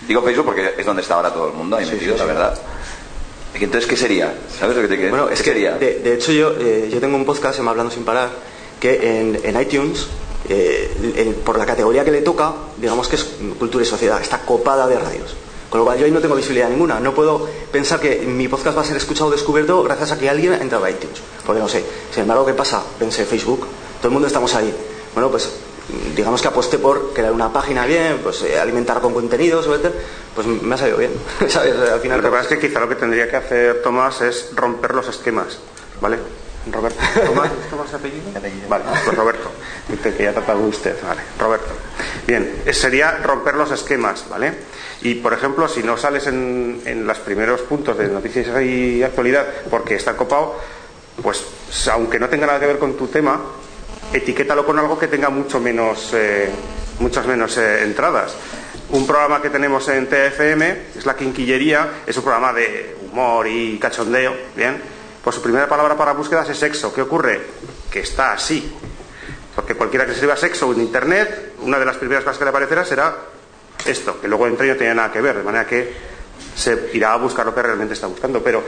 Digo Facebook porque es donde está ahora todo el mundo ahí metido, la verdad. Entonces, ¿qué sería? ¿Sabes lo que te quiero Bueno, ¿Qué es que sería? de, de hecho yo, eh, yo tengo un podcast, se llama Hablando sin parar, que en, en iTunes, eh, por la categoría que le toca, digamos que es cultura y sociedad, está copada de radios. Con lo cual yo ahí no tengo visibilidad ninguna. No puedo pensar que mi podcast va a ser escuchado o descubierto gracias a que alguien ha entrado a iTunes. Porque no sé. Sin embargo, ¿qué pasa? Pensé Facebook. Todo el mundo estamos ahí. Bueno, pues digamos que aposté por crear una página bien, pues eh, alimentar con contenidos, etc. Pues me ha salido bien. ¿Sabes? Al final Lo que pasa es que quizá lo que tendría que hacer Tomás es romper los esquemas, ¿vale? Roberto. ¿Tomás, ¿Tomás apellido? Vale, pues Roberto. Dice que ya ha tratado usted, vale. Roberto. Bien, eh, sería romper los esquemas, ¿vale? Y, por ejemplo, si no sales en, en los primeros puntos de noticias y actualidad porque está copado, pues aunque no tenga nada que ver con tu tema, etiquétalo con algo que tenga mucho menos, eh, muchas menos eh, entradas. Un programa que tenemos en TFM es La Quinquillería, es un programa de humor y cachondeo, ¿bien? Pues su primera palabra para búsquedas es sexo. ¿Qué ocurre? Que está así. Porque cualquiera que escriba sexo en internet, una de las primeras cosas que le aparecerá será esto, que luego entre no tiene nada que ver, de manera que se irá a buscar lo que realmente está buscando. Pero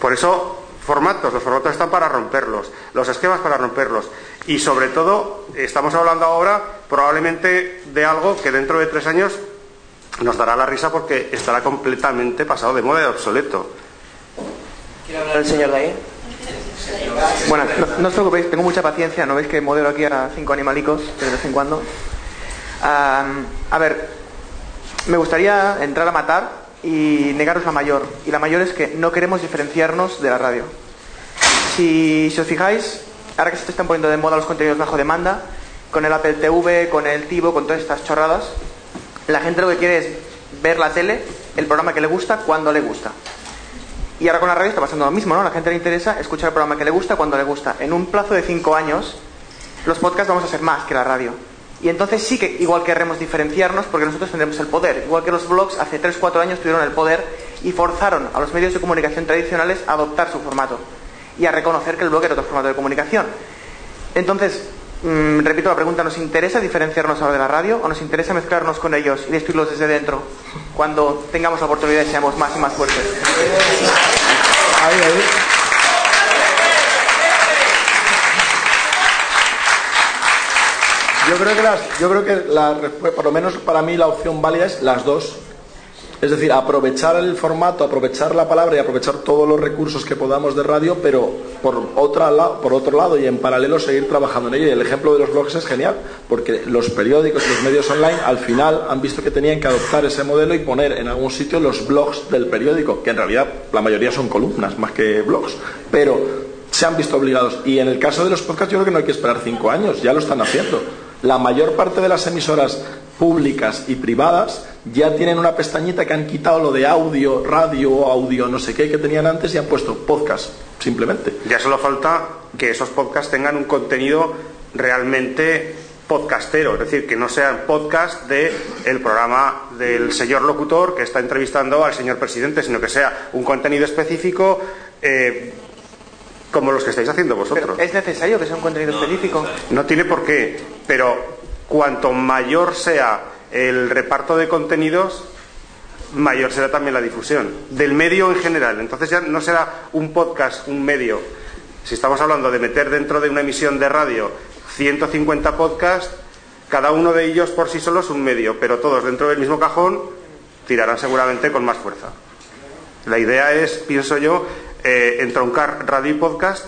por eso, formatos, los formatos están para romperlos, los esquemas para romperlos. Y sobre todo, estamos hablando ahora probablemente de algo que dentro de tres años nos dará la risa porque estará completamente pasado de moda y obsoleto. ¿Quiere hablar el señor de ahí? Bueno, no, no os preocupéis, tengo mucha paciencia, ¿no veis que modelo aquí a cinco animalicos de vez en cuando? A ver, me gustaría entrar a matar y negaros la mayor. Y la mayor es que no queremos diferenciarnos de la radio. Si, os fijáis, ahora que se están poniendo de moda los contenidos bajo demanda, con el Apple TV, con el Tivo, con todas estas chorradas, la gente lo que quiere es ver la tele, el programa que le gusta, cuando le gusta. Y ahora con la radio está pasando lo mismo, ¿no? La gente le interesa escuchar el programa que le gusta cuando le gusta. En un plazo de cinco años, los podcasts vamos a ser más que la radio. Y entonces sí que igual querremos diferenciarnos porque nosotros tendremos el poder. Igual que los blogs hace 3-4 años tuvieron el poder y forzaron a los medios de comunicación tradicionales a adoptar su formato y a reconocer que el blog era otro formato de comunicación. Entonces, mm, repito la pregunta, ¿nos interesa diferenciarnos ahora de la radio o nos interesa mezclarnos con ellos y destruirlos desde dentro cuando tengamos la oportunidad y seamos más y más fuertes? Ahí, ahí. Yo creo que las, yo creo que por lo menos para mí la opción válida es las dos. Es decir, aprovechar el formato, aprovechar la palabra y aprovechar todos los recursos que podamos de radio, pero por, otra, por otro lado y en paralelo seguir trabajando en ello. Y el ejemplo de los blogs es genial, porque los periódicos y los medios online al final han visto que tenían que adoptar ese modelo y poner en algún sitio los blogs del periódico, que en realidad la mayoría son columnas más que blogs, pero se han visto obligados. Y en el caso de los podcasts yo creo que no hay que esperar cinco años, ya lo están haciendo. La mayor parte de las emisoras públicas y privadas ya tienen una pestañita que han quitado lo de audio, radio, audio, no sé qué que tenían antes y han puesto podcast, simplemente. Ya solo falta que esos podcasts tengan un contenido realmente podcastero, es decir, que no sean podcast de el programa del señor locutor que está entrevistando al señor presidente, sino que sea un contenido específico eh, como los que estáis haciendo vosotros. ¿Es necesario que sea un contenido específico? No tiene por qué, pero cuanto mayor sea el reparto de contenidos, mayor será también la difusión del medio en general. Entonces ya no será un podcast, un medio. Si estamos hablando de meter dentro de una emisión de radio 150 podcasts, cada uno de ellos por sí solo es un medio, pero todos dentro del mismo cajón tirarán seguramente con más fuerza. La idea es, pienso yo, eh, entroncar radio y podcast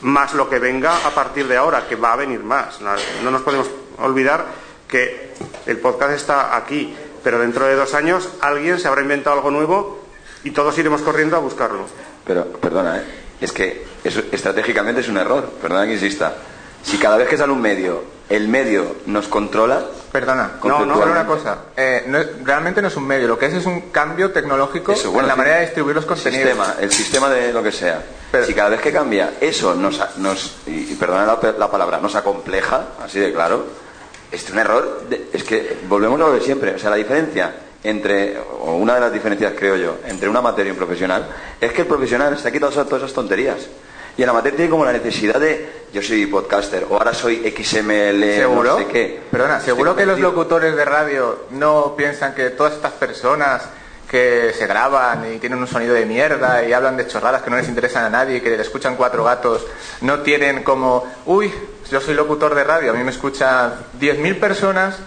más lo que venga a partir de ahora, que va a venir más. no nos podemos olvidar que el podcast está aquí, pero dentro de dos años alguien se habrá inventado algo nuevo y todos iremos corriendo a buscarlo. Pero, perdona, ¿eh? es que eso, estratégicamente es un error, perdona que insista. Si cada vez que sale un medio, el medio nos controla. Perdona, no, no, una cosa. Eh, realmente no es un medio, lo que es es un cambio tecnológico en la manera de distribuir los contenidos. Sistema, el sistema de lo que sea. Pero, si cada vez que cambia eso nos, nos y, perdona la, la palabra, nos acompleja, así de claro, es un error, es que volvemos a lo de siempre. O sea, la diferencia entre, o una de las diferencias creo yo, entre una materia y un profesional, es que el profesional se ha quitado todas esas tonterías. Y en la materia tiene como la necesidad de, yo soy podcaster, o ahora soy XML, ¿Seguro? no sé qué. Perdona, ¿seguro que los locutores de radio no piensan que todas estas personas que se graban y tienen un sonido de mierda y hablan de chorradas que no les interesan a nadie y que le escuchan cuatro gatos, no tienen como, uy, yo soy locutor de radio, a mí me escuchan 10.000 personas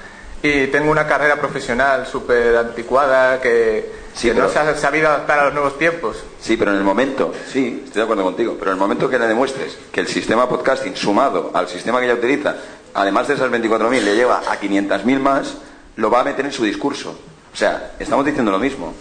y tengo una carrera profesional súper anticuada que, no se ha sabido adaptar a los nuevos tiempos. Sí, pero en el momento, sí, estoy de acuerdo contigo, pero en el momento que le demuestres que el sistema podcasting sumado al sistema que ella utiliza, además de esas 24.000, le lleva a 500.000 más, lo va a meter en su discurso. O sea, estamos diciendo lo mismo.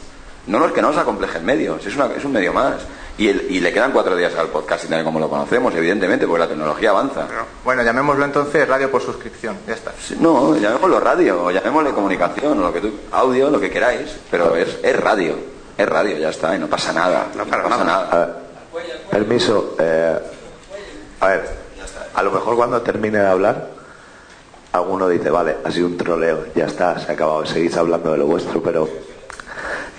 No es que no nos acompleje el medio, es, es un medio más. Y, y, le quedan cuatro días al podcast tal como lo conocemos, evidentemente, porque la tecnología avanza. bueno, llamémoslo entonces radio por suscripción, ya está. No, llamémoslo radio, o llamémosle comunicación, o lo que tú, audio, lo que queráis, pero es, es radio, es radio, ya está, y no pasa nada. No, pasa nada. permiso, eh, a ver, a lo mejor cuando termine de hablar, alguno dice, vale, ha sido un troleo, ya está, se ha acabado, seguís hablando de lo vuestro, pero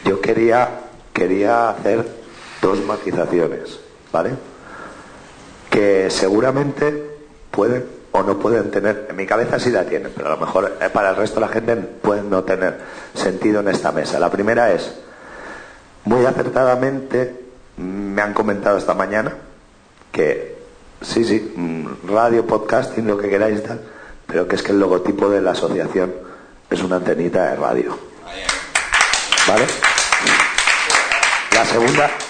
yo quería, quería hacer dos matizaciones, ¿vale? Que seguramente pueden o no pueden tener, en mi cabeza sí la tienen, pero a lo mejor eh, para el resto de la gente pueden no tener sentido en esta mesa. La primera es, muy acertadamente me han comentado esta mañana que sí, sí, mm, radio, podcasting, lo que queráis, tal, pero que es que el logotipo de la asociación es una antenita de radio. ¿Vale?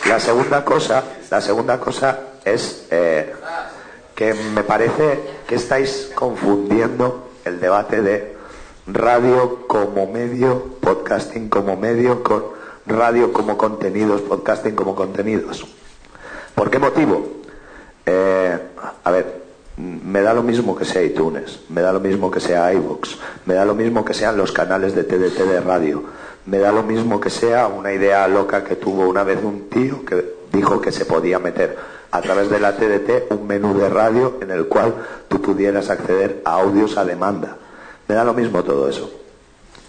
La segunda, cosa, la segunda cosa es eh, que me parece que estáis confundiendo el debate de radio como medio, podcasting como medio, con radio como contenidos, podcasting como contenidos. ¿Por qué motivo? Eh, a ver, me da lo mismo que sea iTunes, me da lo mismo que sea iVoox, me da lo mismo que sean los canales de TDT de radio me da lo mismo que sea una idea loca que tuvo una vez un tío que dijo que se podía meter a través de la TDT un menú de radio en el cual tú pudieras acceder a audios a demanda. Me da lo mismo todo eso.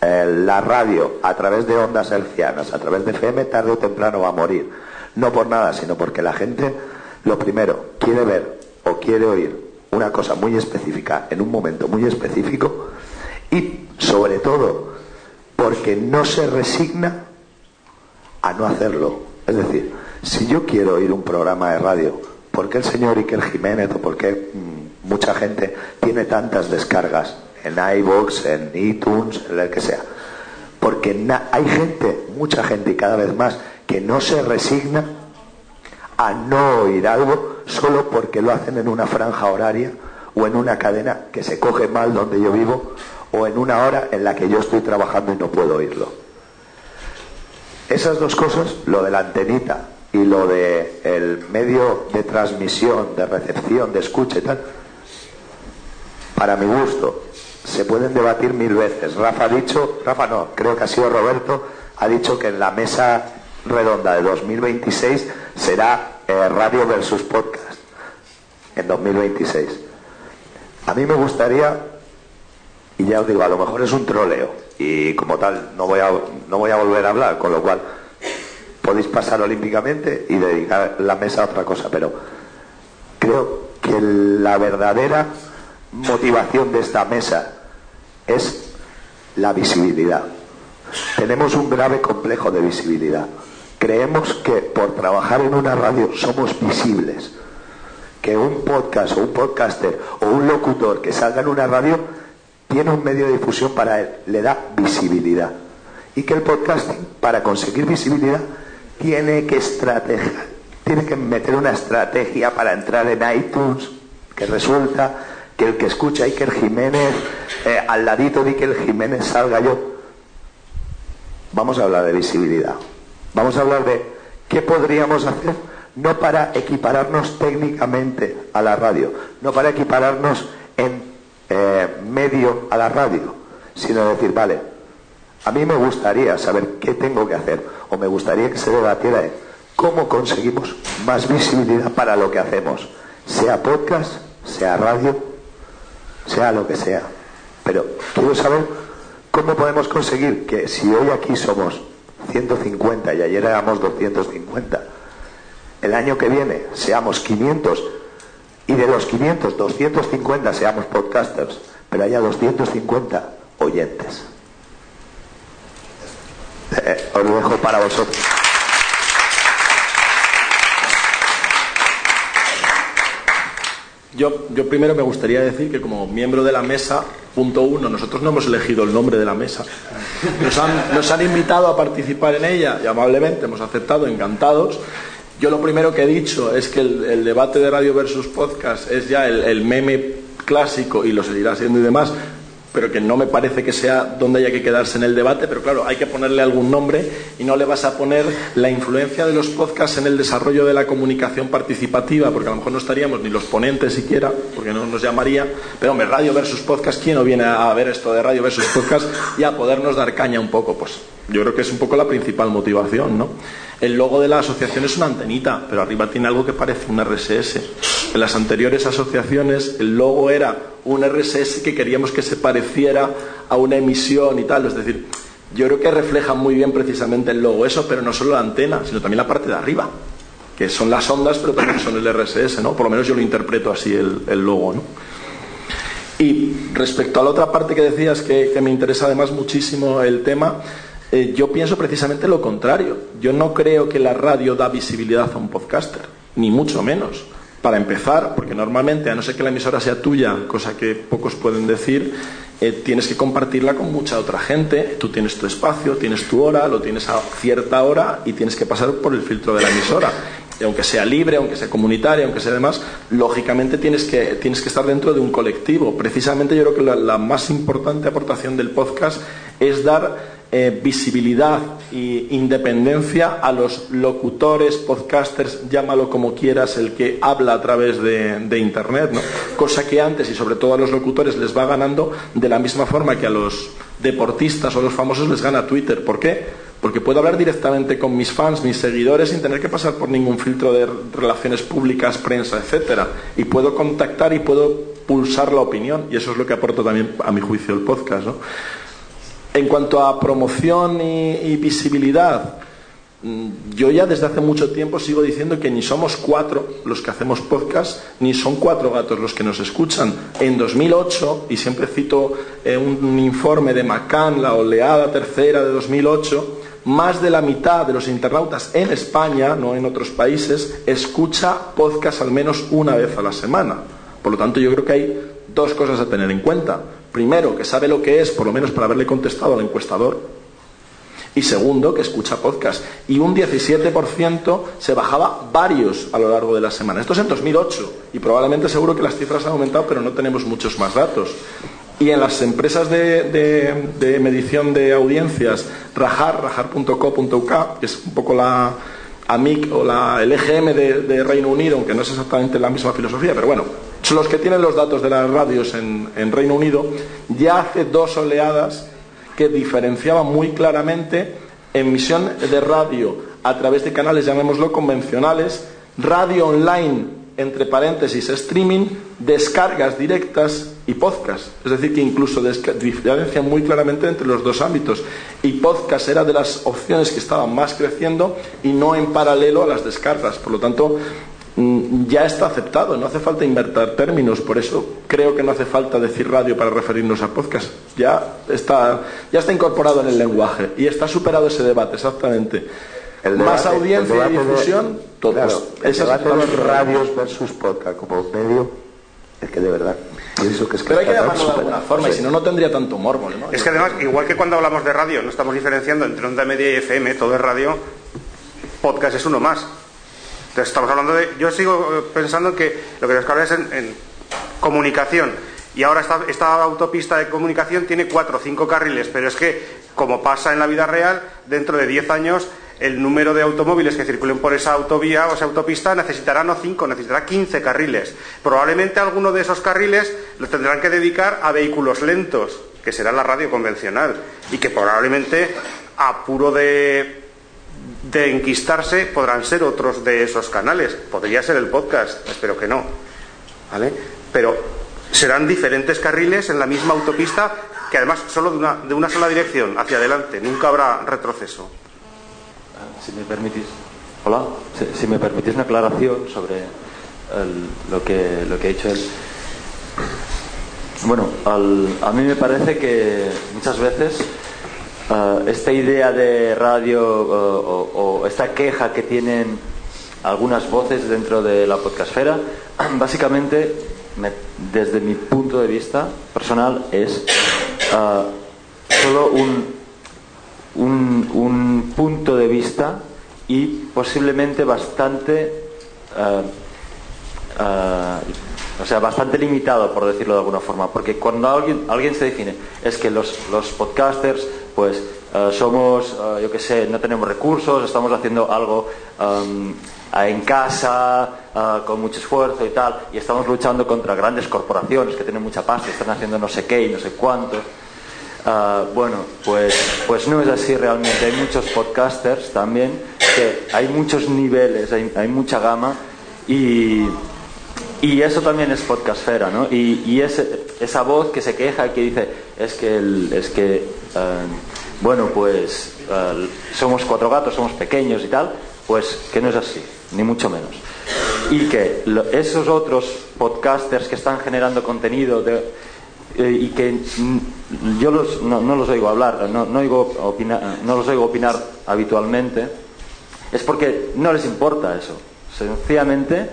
Eh, la radio a través de ondas hercianas, a través de FM, tarde o temprano va a morir. No por nada, sino porque la gente, lo primero, quiere ver o quiere oír una cosa muy específica en un momento muy específico y, sobre todo, porque no se resigna a no hacerlo. Es decir, si yo quiero oír un programa de radio, ¿por qué el señor Iker Jiménez o por qué mm, mucha gente tiene tantas descargas en iVoox, en iTunes, en el que sea? porque hay gente, mucha gente y cada vez más, que no se resigna a no oír algo solo porque lo hacen en una franja horaria o en una cadena que se coge mal donde yo vivo o en una hora en la que yo estoy trabajando y no puedo oírlo. Esas dos cosas, lo de la antenita y lo de el medio de transmisión, de recepción, de escucha y tal, para mi gusto, se pueden debatir mil veces. Rafa ha dicho, Rafa no, creo que ha sido Roberto, ha dicho que en la mesa redonda de 2026 será eh, radio versus podcast en 2026. A mí me gustaría, y ya os digo, a lo mejor es un troleo, y como tal no voy a, no voy a volver a hablar, con lo cual podéis pasar olímpicamente y dedicar la mesa a otra cosa, pero creo que la verdadera motivación de esta mesa es la visibilidad. Tenemos un grave complejo de visibilidad. Creemos que por trabajar en una radio somos visibles. Que un podcast o un podcaster o un locutor que salga en una radio tiene un medio de difusión para él, le da visibilidad. Y que el podcasting, para conseguir visibilidad, tiene que estrategia, tiene que meter una estrategia para entrar en iTunes, que resulta que el que escucha Iker Jiménez, eh, al ladito de Iker Jiménez salga yo. Vamos a hablar de visibilidad. Vamos a hablar de qué podríamos hacer, no para equipararnos técnicamente a la radio, no para equipararnos en eh, medio a la radio, sino decir, vale, a mí me gustaría saber qué tengo que hacer, o me gustaría que se debatiera cómo conseguimos más visibilidad para lo que hacemos, sea podcast, sea radio, sea lo que sea. Pero quiero saber cómo podemos conseguir que si hoy aquí somos 150 y ayer éramos 250, el año que viene seamos 500 y de los 500, 250 seamos podcasters, pero haya 250 oyentes. Eh, os lo dejo para vosotros. Yo, yo primero me gustaría decir que como miembro de la mesa, punto uno, nosotros no hemos elegido el nombre de la mesa. Nos han, nos han invitado a participar en ella y amablemente hemos aceptado, encantados. Yo lo primero que he dicho es que el, debate de radio versus podcast es ya el, meme clásico y lo seguirá siendo y demás, pero que no me parece que sea donde haya que quedarse en el debate, pero claro, hay que ponerle algún nombre y no le vas a poner la influencia de los podcasts en el desarrollo de la comunicación participativa, porque a lo mejor no estaríamos ni los ponentes siquiera, porque no nos llamaría, pero hombre, radio versus podcast, ¿quién no viene a ver esto de radio versus podcast y a podernos dar caña un poco? Pues yo creo que es un poco la principal motivación, ¿no? El logo de la asociación es una antenita, pero arriba tiene algo que parece un RSS. En las anteriores asociaciones el logo era un RSS que queríamos que se pareciera a una emisión y tal. Es decir, yo creo que refleja muy bien precisamente el logo eso, pero no solo la antena, sino también la parte de arriba, que son las ondas, pero también son el RSS, ¿no? Por lo menos yo lo interpreto así el, logo, ¿no? Y respecto a la otra parte que decías, que me interesa además muchísimo el tema, eh, yo pienso precisamente lo contrario. Yo no creo que la radio da visibilidad a un podcaster, ni mucho menos. Para empezar, porque normalmente, a no ser que la emisora sea tuya, cosa que pocos pueden decir, eh, tienes que compartirla con mucha otra gente. Tú tienes tu espacio, tienes tu hora, lo tienes a cierta hora y tienes que pasar por el filtro de la emisora. Y aunque sea libre, aunque sea comunitaria, aunque sea demás, lógicamente tienes que, tienes que estar dentro de un colectivo. Precisamente yo creo que la más importante aportación del podcast es dar eh, visibilidad e independencia a los locutores, podcasters, llámalo como quieras, el que habla a través de, Internet, ¿no? cosa que antes y sobre todo a los locutores les va ganando de la misma forma que a los deportistas o los famosos les gana Twitter. ¿Por qué? Porque puedo hablar directamente con mis fans, mis seguidores, sin tener que pasar por ningún filtro de relaciones públicas, prensa, etcétera. Y puedo contactar y puedo pulsar la opinión. Y eso es lo que aporta también, a mi juicio, el podcast. ¿no? En cuanto a promoción y, visibilidad, mm, yo ya desde hace mucho tiempo sigo diciendo que ni somos cuatro los que hacemos podcast, ni son cuatro gatos los que nos escuchan. En 2008, y siempre cito eh, un informe de Macan, la oleada tercera de 2008, más de la mitad de los internautas en España, no en otros países, escucha podcast al menos una vez a la semana. Por lo tanto, yo creo que hay dos cosas a tener en cuenta primero, que sabe lo que es, por lo menos para haberle contestado al encuestador, y segundo, que escucha podcast. Y un 17% se bajaba varios a lo largo de la semana. Esto es en 2008 y probablemente seguro que las cifras han aumentado, pero no tenemos muchos más datos. Y en las empresas de, medición de audiencias, Rajar, rajar.co.uk, que es un poco la AMIC o la, el EGM de, Reino Unido, aunque no es exactamente la misma filosofía, pero bueno, son los que tienen los datos de las radios en, en Reino Unido, ya hace dos oleadas que diferenciaba muy claramente emisión de radio a través de canales, llamémoslo convencionales, radio online, entre paréntesis, streaming, descargas directas y podcast. Es decir, que incluso diferencia muy claramente entre los dos ámbitos. Y podcast era de las opciones que estaban más creciendo y no en paralelo a las descargas. Por lo tanto, Mm, ya está aceptado, no hace falta invertir términos, por eso creo que no hace falta decir radio para referirnos a podcast. Ya está, ya está incorporado en el lenguaje y está superado ese debate, exactamente. Más audiencia y difusión, todos. Claro, el debate de radios versus podcast como medio, es que de verdad pienso que es que Pero hay que llamarlo de alguna forma, y si no, no tendría tanto morbo. ¿no? Es que además, igual que cuando hablamos de radio, no estamos diferenciando entre onda media y FM, todo es radio, podcast es uno más estamos hablando de. Yo sigo eh, pensando que lo que nos habla es en, comunicación. Y ahora esta, esta, autopista de comunicación tiene cuatro o cinco carriles, pero es que, como pasa en la vida real, dentro de diez años el número de automóviles que circulen por esa autovía o esa autopista necesitará no cinco, necesitará quince carriles. Probablemente alguno de esos carriles los tendrán que dedicar a vehículos lentos, que será la radio convencional, y que probablemente a puro de enquistarse podrán ser otros de esos canales. Podría ser el podcast, espero que no. Pero serán diferentes carriles en la misma autopista que además solo de una sola dirección, hacia adelante. Nunca habrá retroceso. Si me permitís, hola, si, me permitís una aclaración sobre lo, que, lo que ha dicho él. Bueno, a mí me parece que muchas veces eh, esta idea de radio o, esta queja que tienen algunas voces dentro de la podcastfera, básicamente, desde mi punto de vista personal, es eh, solo un, un, punto de vista y posiblemente bastante o sea, bastante limitado, por decirlo de alguna forma, porque cuando alguien, alguien se define, es que los, los podcasters pues eh, somos, eh, yo qué sé, no tenemos recursos, estamos haciendo algo em, en casa, eh, con mucho esfuerzo y tal, y estamos luchando contra grandes corporaciones que tienen mucha pasta, están haciendo no sé qué y no sé cuánto. Bueno, pues, pues no es así realmente. Hay muchos podcasters también, hay muchos niveles, hay, mucha gama y, y eso también es podcastfera, ¿no? Y, y esa voz que se queja y que dice, es que, el, es que eh, bueno, pues eh, somos cuatro gatos, somos pequeños y tal, pues que no es así, ni mucho menos. Y que esos otros podcasters que están generando contenido eh, y que yo no, los oigo hablar, no, no, oigo no los oigo opinar habitualmente, es porque no les importa eso. Sencillamente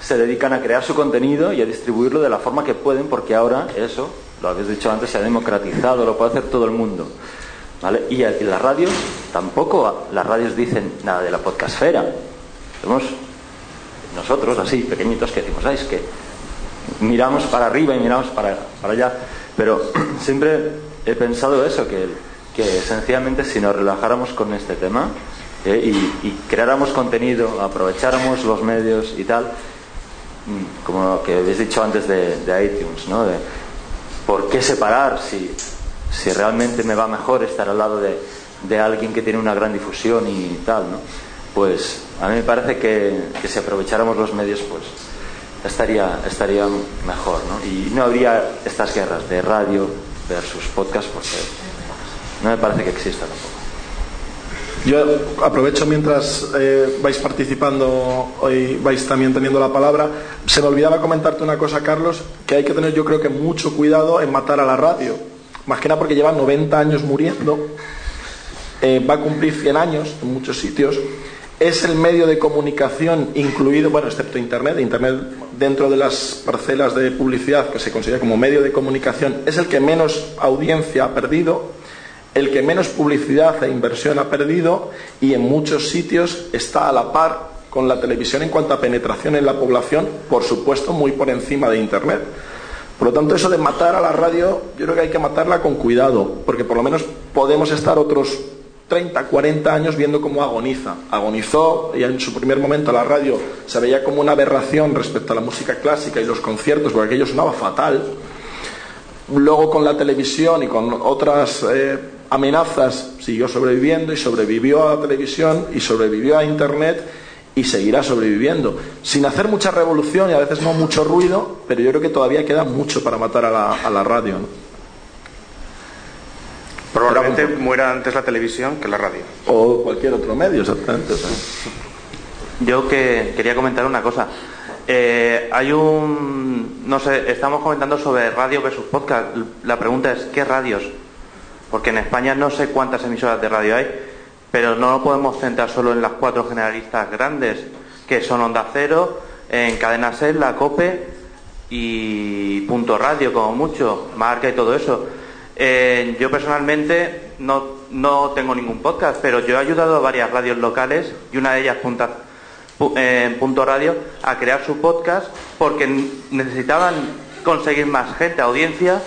se dedican a crear su contenido y a distribuirlo de la forma que pueden porque ahora eso lo habéis dicho antes, se ha democratizado, lo puede hacer todo el mundo. ¿Vale? Y, las radios, tampoco las radios dicen nada de la podcastfera. Somos nosotros, así, pequeñitos, que decimos, ¿sabes que Miramos para arriba y miramos para, allá. Pero siempre he pensado eso, que, sencillamente si nos relajáramos con este tema eh, y, creáramos contenido, aprovecháramos los medios y tal, mm, como lo que habéis dicho antes de, de iTunes, ¿no? De, ¿por qué separar si, si realmente me va mejor estar al lado de, alguien que tiene una gran difusión y tal, ¿no? Pues a mí me parece que, si aprovecháramos los medios, pues estaría, estaría mejor, ¿no? Y no habría estas guerras de radio versus podcast, porque no me parece que exista tampoco. Yo aprovecho mientras eh, vais participando y vais también teniendo la palabra. Se me olvidaba comentarte una cosa, Carlos, que hay que tener yo creo que mucho cuidado en matar a la radio. Más que nada porque lleva 90 años muriendo, eh, va a cumplir 100 años en muchos sitios. Es el medio de comunicación incluido, bueno, excepto Internet, Internet dentro de las parcelas de publicidad que se considera como medio de comunicación, es el que menos audiencia ha perdido el que menos publicidad e inversión ha perdido y en muchos sitios está a la par con la televisión en cuanto a penetración en la población, por supuesto muy por encima de Internet. Por lo tanto, eso de matar a la radio, yo creo que hay que matarla con cuidado, porque por lo menos podemos estar otros 30, 40 años viendo cómo agoniza. Agonizó y en su primer momento la radio se veía como una aberración respecto a la música clásica y los conciertos, porque aquello sonaba fatal. Luego con la televisión y con otras eh, amenazas siguió sobreviviendo y sobrevivió a la televisión y sobrevivió a Internet y seguirá sobreviviendo, sin hacer mucha revolución y a veces no mucho ruido, pero yo creo que todavía queda mucho para matar a la, a la radio. ¿no? Probablemente muera antes la televisión que la radio. O cualquier otro medio, exactamente. Yo que quería comentar una cosa. Eh, hay un, no sé, estamos comentando sobre radio versus podcast. La pregunta es, ¿qué radios? Porque en España no sé cuántas emisoras de radio hay, pero no lo podemos centrar solo en las cuatro generalistas grandes, que son Onda Cero, en Cadena Ser, La Cope y Punto Radio, como mucho, Marca y todo eso. Eh, yo personalmente no, no tengo ningún podcast, pero yo he ayudado a varias radios locales y una de ellas, Punta, pu- eh, Punto Radio, a crear su podcast porque necesitaban conseguir más gente, audiencia.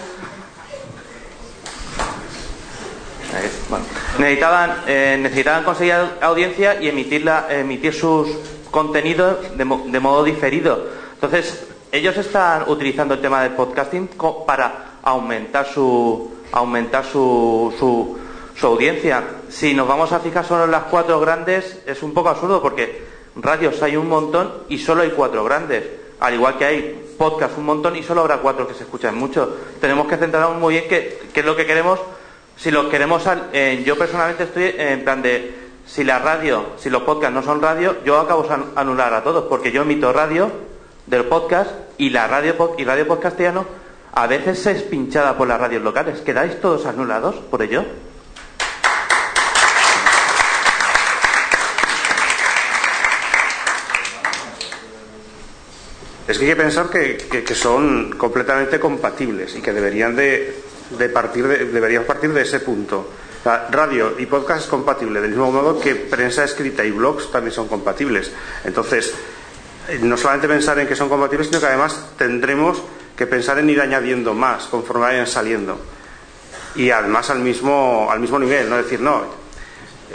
Necesitaban, eh, necesitaban conseguir audiencia y emitirla, emitir sus contenidos de, mo- de modo diferido. Entonces, ellos están utilizando el tema del podcasting para aumentar su aumentar su, su, su audiencia. Si nos vamos a fijar solo en las cuatro grandes, es un poco absurdo porque radios hay un montón y solo hay cuatro grandes. Al igual que hay podcasts un montón y solo habrá cuatro que se escuchan mucho. Tenemos que centrarnos muy bien qué, qué es lo que queremos. Si lo queremos, eh, yo personalmente estoy en plan de si la radio, si los podcasts no son radio, yo acabo de an- anular a todos porque yo emito radio del podcast y la radio y radio podcastiano a veces es pinchada por las radios locales. ¿Quedáis todos anulados por ello? Es que hay que pensar que, son completamente compatibles y que deberían de, partir de, deberíamos partir de ese punto. Radio y podcast es compatible, del mismo modo que prensa escrita y blogs también son compatibles. Entonces, eh, no solamente pensar en que son compatibles, sino que además tendremos que pensar en ir añadiendo más conforme vayan saliendo. Y además al mismo, al mismo nivel, no decir, no,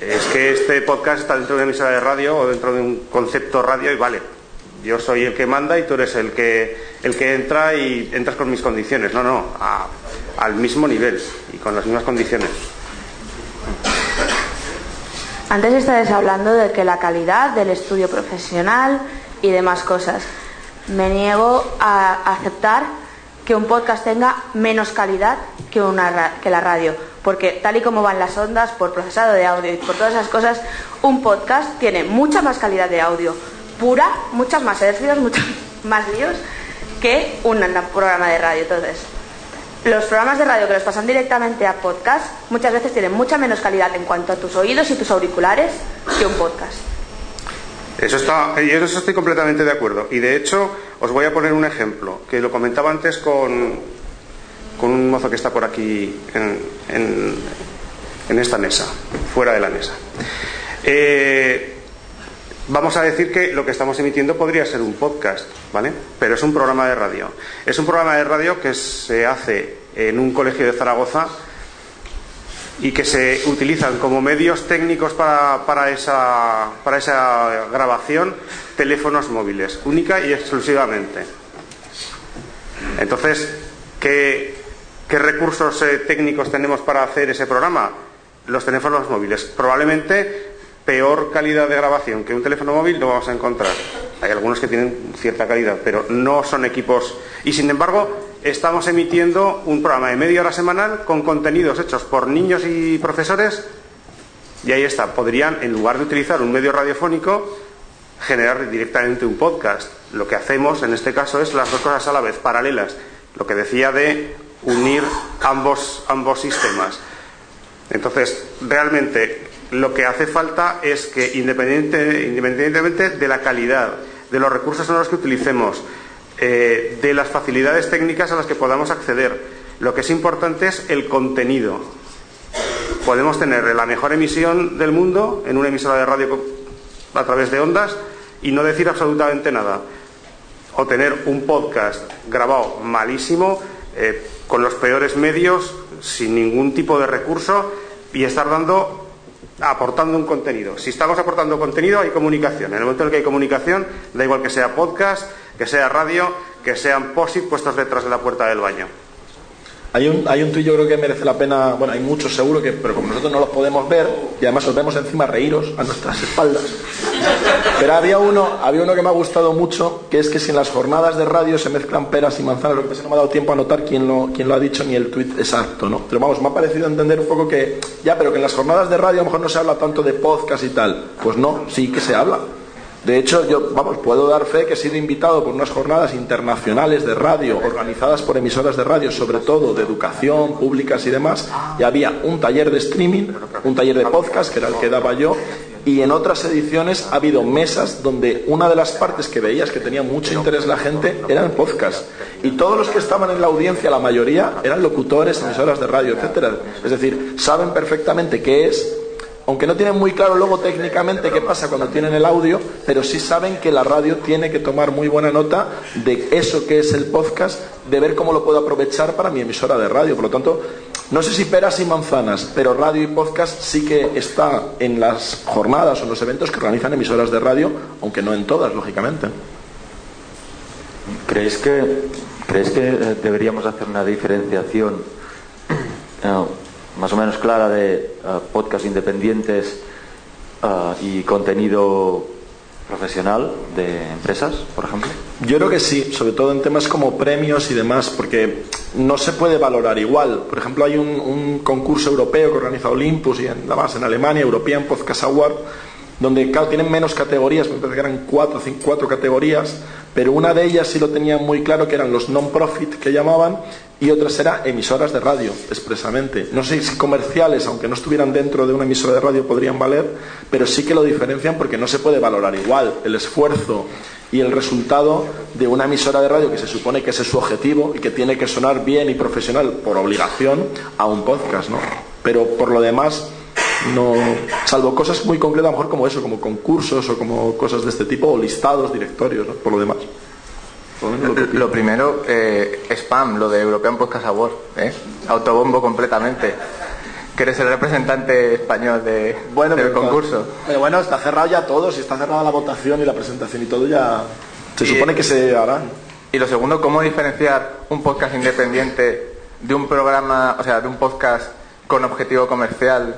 es que este podcast está dentro de una emisora de radio o dentro de un concepto radio y vale, yo soy el que manda y tú eres el que, el que entra y entras con mis condiciones. No, no, al mismo nivel y con las mismas condiciones. Antes estabais hablando de que la calidad del estudio profesional y demás cosas. Me niego a aceptar que un podcast tenga menos calidad que, una, que la radio, porque tal y como van las ondas, por procesado de audio y por todas esas cosas, un podcast tiene mucha más calidad de audio pura, muchas más hercios, muchos más líos que un programa de radio. Entonces, los programas de radio que los pasan directamente a podcast muchas veces tienen mucha menos calidad en cuanto a tus oídos y tus auriculares que un podcast. Eso está, y en eso estoy completamente de acuerdo. Y de hecho, os voy a poner un ejemplo, que lo comentaba antes con, con un mozo que está por aquí en, en- en esta mesa, fuera de la mesa. Eh, vamos a decir que lo que estamos emitiendo podría ser un podcast, ¿vale? Pero es un programa de radio. Es un programa de radio que se hace en un colegio de Zaragoza y que se utilizan como medios técnicos para, para esa, para esa grabación teléfonos móviles, única y exclusivamente. Entonces, ¿qué, qué recursos eh, técnicos tenemos para hacer ese programa? Los teléfonos móviles. Probablemente peor calidad de grabación que un teléfono móvil no vamos a encontrar. Hay algunos que tienen cierta calidad, pero no son equipos. Y sin embargo, estamos emitiendo un programa de media hora semanal con contenidos hechos por niños y profesores. Y ahí está, podrían, en lugar de utilizar un medio radiofónico, generar directamente un podcast. Lo que hacemos en este caso es las dos cosas a la vez, paralelas. Lo que decía de unir ambos, ambos sistemas. Entonces, realmente lo que hace falta es que independiente- independientemente de la calidad, de los recursos sonoros que utilicemos, eh, de las facilidades técnicas a las que podamos acceder, lo que es importante es el contenido. podemos tener la mejor emisión del mundo en una emisora de radio a través de ondas y no decir absolutamente nada. O tener un podcast grabado malísimo, eh, con los peores medios, sin ningún tipo de recurso y estar dando aportando un contenido. Si estamos aportando contenido, hay comunicación. En el momento en el que hay comunicación, da igual que sea podcast, que sea radio, que sean posit puestos detrás de la puerta del baño. Hay un, hay un tuit yo creo que merece la pena, bueno, hay muchos seguro que, pero como nosotros no los podemos ver y además os vemos encima reíros a nuestras espaldas. Pero había uno, había uno que me ha gustado mucho, que es que si en las jornadas de radio se mezclan peras y manzanas, lo que pasa es que no me ha dado tiempo a notar quién lo, quién lo ha dicho ni el tuit exacto, ¿no? Pero vamos, me ha parecido entender un poco que, ya, pero que en las jornadas de radio a lo mejor no se habla tanto de podcast y tal. Pues no, sí que se habla. De hecho, yo, vamos, puedo dar fe que he sido invitado por unas jornadas internacionales de radio, organizadas por emisoras de radio, sobre todo de educación, públicas y demás, y había un taller de streaming, un taller de podcast, que era el que daba yo, y en otras ediciones ha habido mesas donde una de las partes que veías que tenía mucho interés la gente eran podcast. Y todos los que estaban en la audiencia, la mayoría, eran locutores, emisoras de radio, etcétera. Es decir, saben perfectamente qué es aunque no tienen muy claro luego técnicamente qué pasa cuando tienen el audio, pero sí saben que la radio tiene que tomar muy buena nota de eso que es el podcast, de ver cómo lo puedo aprovechar para mi emisora de radio. Por lo tanto, no sé si peras y manzanas, pero radio y podcast sí que está en las jornadas o en los eventos que organizan emisoras de radio, aunque no en todas, lógicamente. ¿Crees que, ¿crees que eh, deberíamos hacer una diferenciación? más o menos clara de eh, podcast independientes eh, y contenido profesional de empresas, por ejemplo? Yo creo que sí, sobre todo en temas como premios y demás, porque no se puede valorar igual. Por ejemplo, hay un, concurso europeo que organiza Olympus y en, además en Alemania, European Podcast Award, donde claro, tienen menos categorías, me parece que eran cuatro, cinco, cuatro categorías, pero una de ellas sí lo tenían muy claro, que eran los non-profit que llamaban, y otras eran emisoras de radio, expresamente. No sé si comerciales, aunque no estuvieran dentro de una emisora de radio, podrían valer, pero sí que lo diferencian porque no se puede valorar igual el esfuerzo y el resultado de una emisora de radio que se supone que ese es su objetivo y que tiene que sonar bien y profesional por obligación a un podcast, ¿no? Pero por lo demás no, salvo cosas muy concretas, a lo mejor como eso, como concursos o como cosas de este tipo, o listados, directorios, por lo demás. lo, primero, eh, spam, lo de European Podcast Award, ¿eh? autobombo completamente. Que eres el representante español de, bueno, del concurso. Pero bueno, está cerrado ya todo, si está cerrada la votación y la presentación y todo, ya se supone que se harán. Y lo segundo, ¿cómo diferenciar un podcast independiente de un programa, o sea, de un podcast con objetivo comercial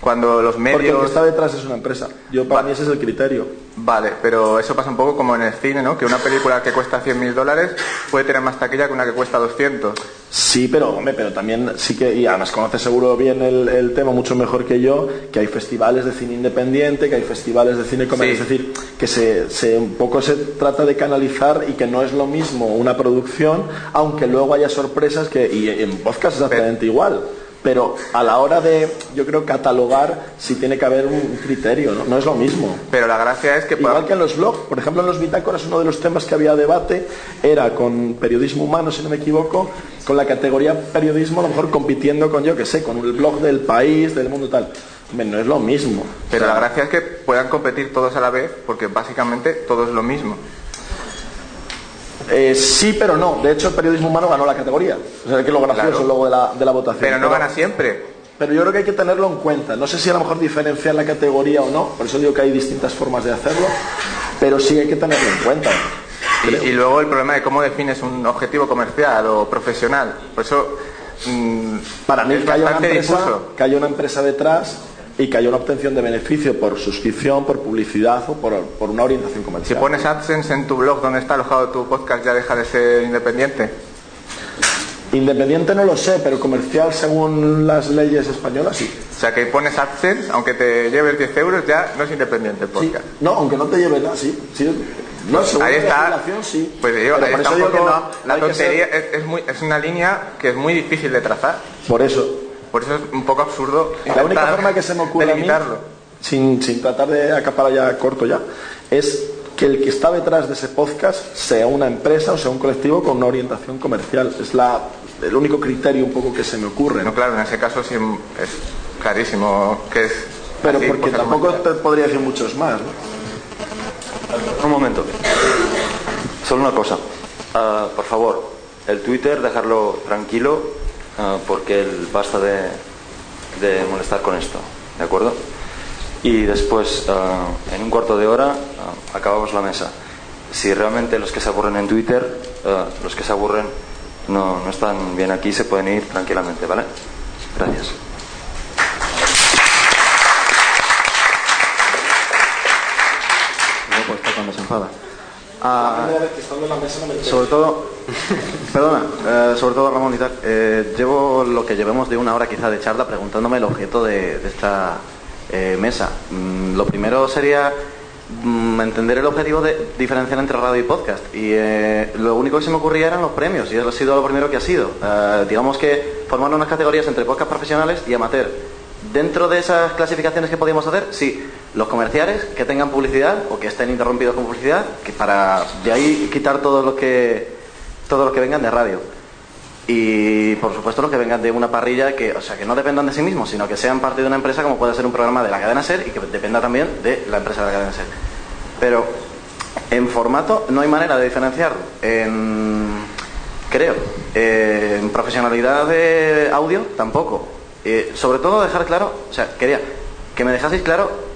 cuando los medios... Porque el que está detrás es una empresa. Yo para mí ese es el criterio. Vale, pero eso pasa un poco como en el cine, ¿no? Que una película que cuesta 100.000 dólares puede tener más taquilla que una que cuesta 200. Sí, pero hombre, pero también sí que, y además conoces seguro bien el, tema mucho mejor que yo, que hay festivales de cine independiente, que hay festivales de cine comercial, es decir, que se, se, un poco se trata de canalizar y que no es lo mismo una producción, aunque luego haya sorpresas que, y en podcast exactamente igual pero a la hora de, yo creo, catalogar, sí tiene que haber un criterio, ¿no? No es lo mismo. Pero la gracia es que... Igual que en los blogs, por ejemplo, en los bitácoras uno de los temas que había debate era con periodismo humano, si no me equivoco, con la categoría periodismo, a lo mejor compitiendo con, yo que sé, con el blog del país, del mundo tal. no es lo mismo. Pero la gracia es que puedan competir todos a la vez, porque básicamente todo es lo mismo. Eh, sí, pero no. De hecho, el periodismo humano ganó la categoría. O sea, que lo gracioso luego de la, de la votación. Pero no gana siempre. Pero yo creo que hay que tenerlo en cuenta. No sé si a lo mejor diferenciar la categoría o no. Por eso digo que hay distintas formas de hacerlo. Pero sí hay que tenerlo en cuenta. Y, luego el problema de cómo defines un objetivo comercial o profesional. Por eso. Mm, Para mí, que una, empresa, que haya una empresa detrás y que haya una obtención de beneficio por suscripción, por publicidad o por, una orientación comercial. Si pones AdSense en tu blog donde está alojado tu podcast, ¿ya deja de ser independiente? Independiente no lo sé, pero comercial según las leyes españolas sí. O sea que pones AdSense, aunque te lleves 10 euros, ya no es independiente el podcast. No, aunque no te lleves nada, sí. No, según ahí está. sí. Pues digo, ahí está un poco, la tontería es, muy, es una línea que es muy difícil de trazar. Por eso. Por eso es un poco absurdo. La única forma que se me ocurre a mí, sin, sin tratar de acaparar ya corto ya, es que el que está detrás de ese podcast sea una empresa o sea un colectivo con una orientación comercial. Es la, el único criterio un poco que se me ocurre. No, claro, en ese caso sí es clarísimo que es. Pero así, porque cosa tampoco te podría decir muchos más, ¿no? Un momento. Solo una cosa. Ah, por favor, el Twitter dejarlo tranquilo ah, porque él basta de, de molestar con esto. ¿De acuerdo? Y después, ah, en un cuarto de hora, ah, acabamos la mesa. Si realmente los que se aburren en Twitter, los que se aburren no, no están bien aquí, se pueden ir tranquilamente, ¿vale? Gracias. No, está cuando se enfada. Ah, sobre todo, perdona, eh, sobre todo Ramón y tal, eh, llevo lo que llevemos de una hora quizá de charla preguntándome el objeto de, esta eh, mesa. Mm, lo primero sería mm, entender el objetivo de diferenciar entre radio y podcast. Y lo único que se me ocurría eran los premios, y eso ha sido lo primero que ha sido. Digamos que formar unas categorías entre podcast profesionales y amateur. Dentro de esas clasificaciones que podíamos hacer, sí, los comerciales que tengan publicidad o que estén interrumpidos con publicidad, que para de ahí quitar todo lo que todos los que vengan de radio. Y por supuesto los que vengan de una parrilla que, o sea, que no dependan de sí mismos, sino que sean parte de una empresa como puede ser un programa de la cadena SER y que dependa también de la empresa de la cadena SER. Pero en formato no hay manera de diferenciarlo. En, creo. En profesionalidad de audio tampoco. Eh, sobre todo dejar claro, o sea, quería que me dejaseis claro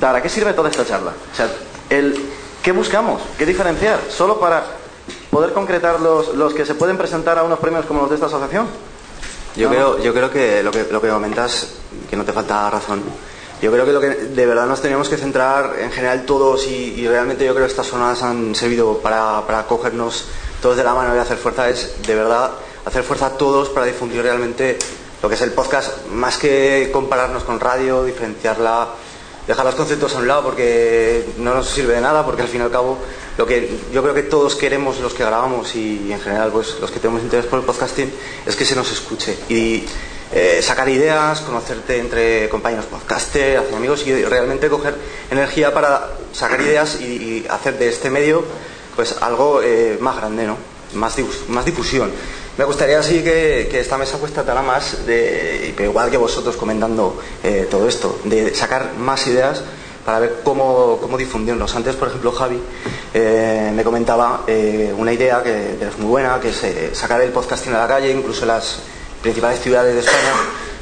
¿para qué sirve toda esta charla? O sea, el, ¿qué buscamos? ¿Qué diferenciar? ¿Solo para poder concretar los, los que se pueden presentar a unos premios como los de esta asociación? Yo, No. creo, yo creo que lo, que lo que comentas, que no te falta razón. Yo creo que lo que de verdad nos teníamos que centrar en general todos y, y realmente yo creo que estas jornadas han servido para, para cogernos todos de la mano y hacer fuerza es de verdad hacer fuerza todos para difundir realmente lo que es el podcast, más que compararnos con radio, diferenciarla, dejar los conceptos a un lado porque no nos sirve de nada, porque al fin y al cabo lo que yo creo que todos queremos los que grabamos y, en general pues los que tenemos interés por el podcasting es que se nos escuche y eh, sacar ideas, conocerte entre compañeros podcaster, hacer amigos y realmente coger energía para sacar ideas y, hacer de este medio pues algo eh, más grande, ¿no? Más, más difusión. Me gustaría así que, esta mesa pues tratara más de, igual que vosotros comentando eh, todo esto, de sacar más ideas para ver cómo, cómo difundirlos. Antes, por ejemplo, Javi eh, me comentaba eh, una idea que, es muy buena, que sacar el podcasting a la calle, incluso en las principales ciudades de España,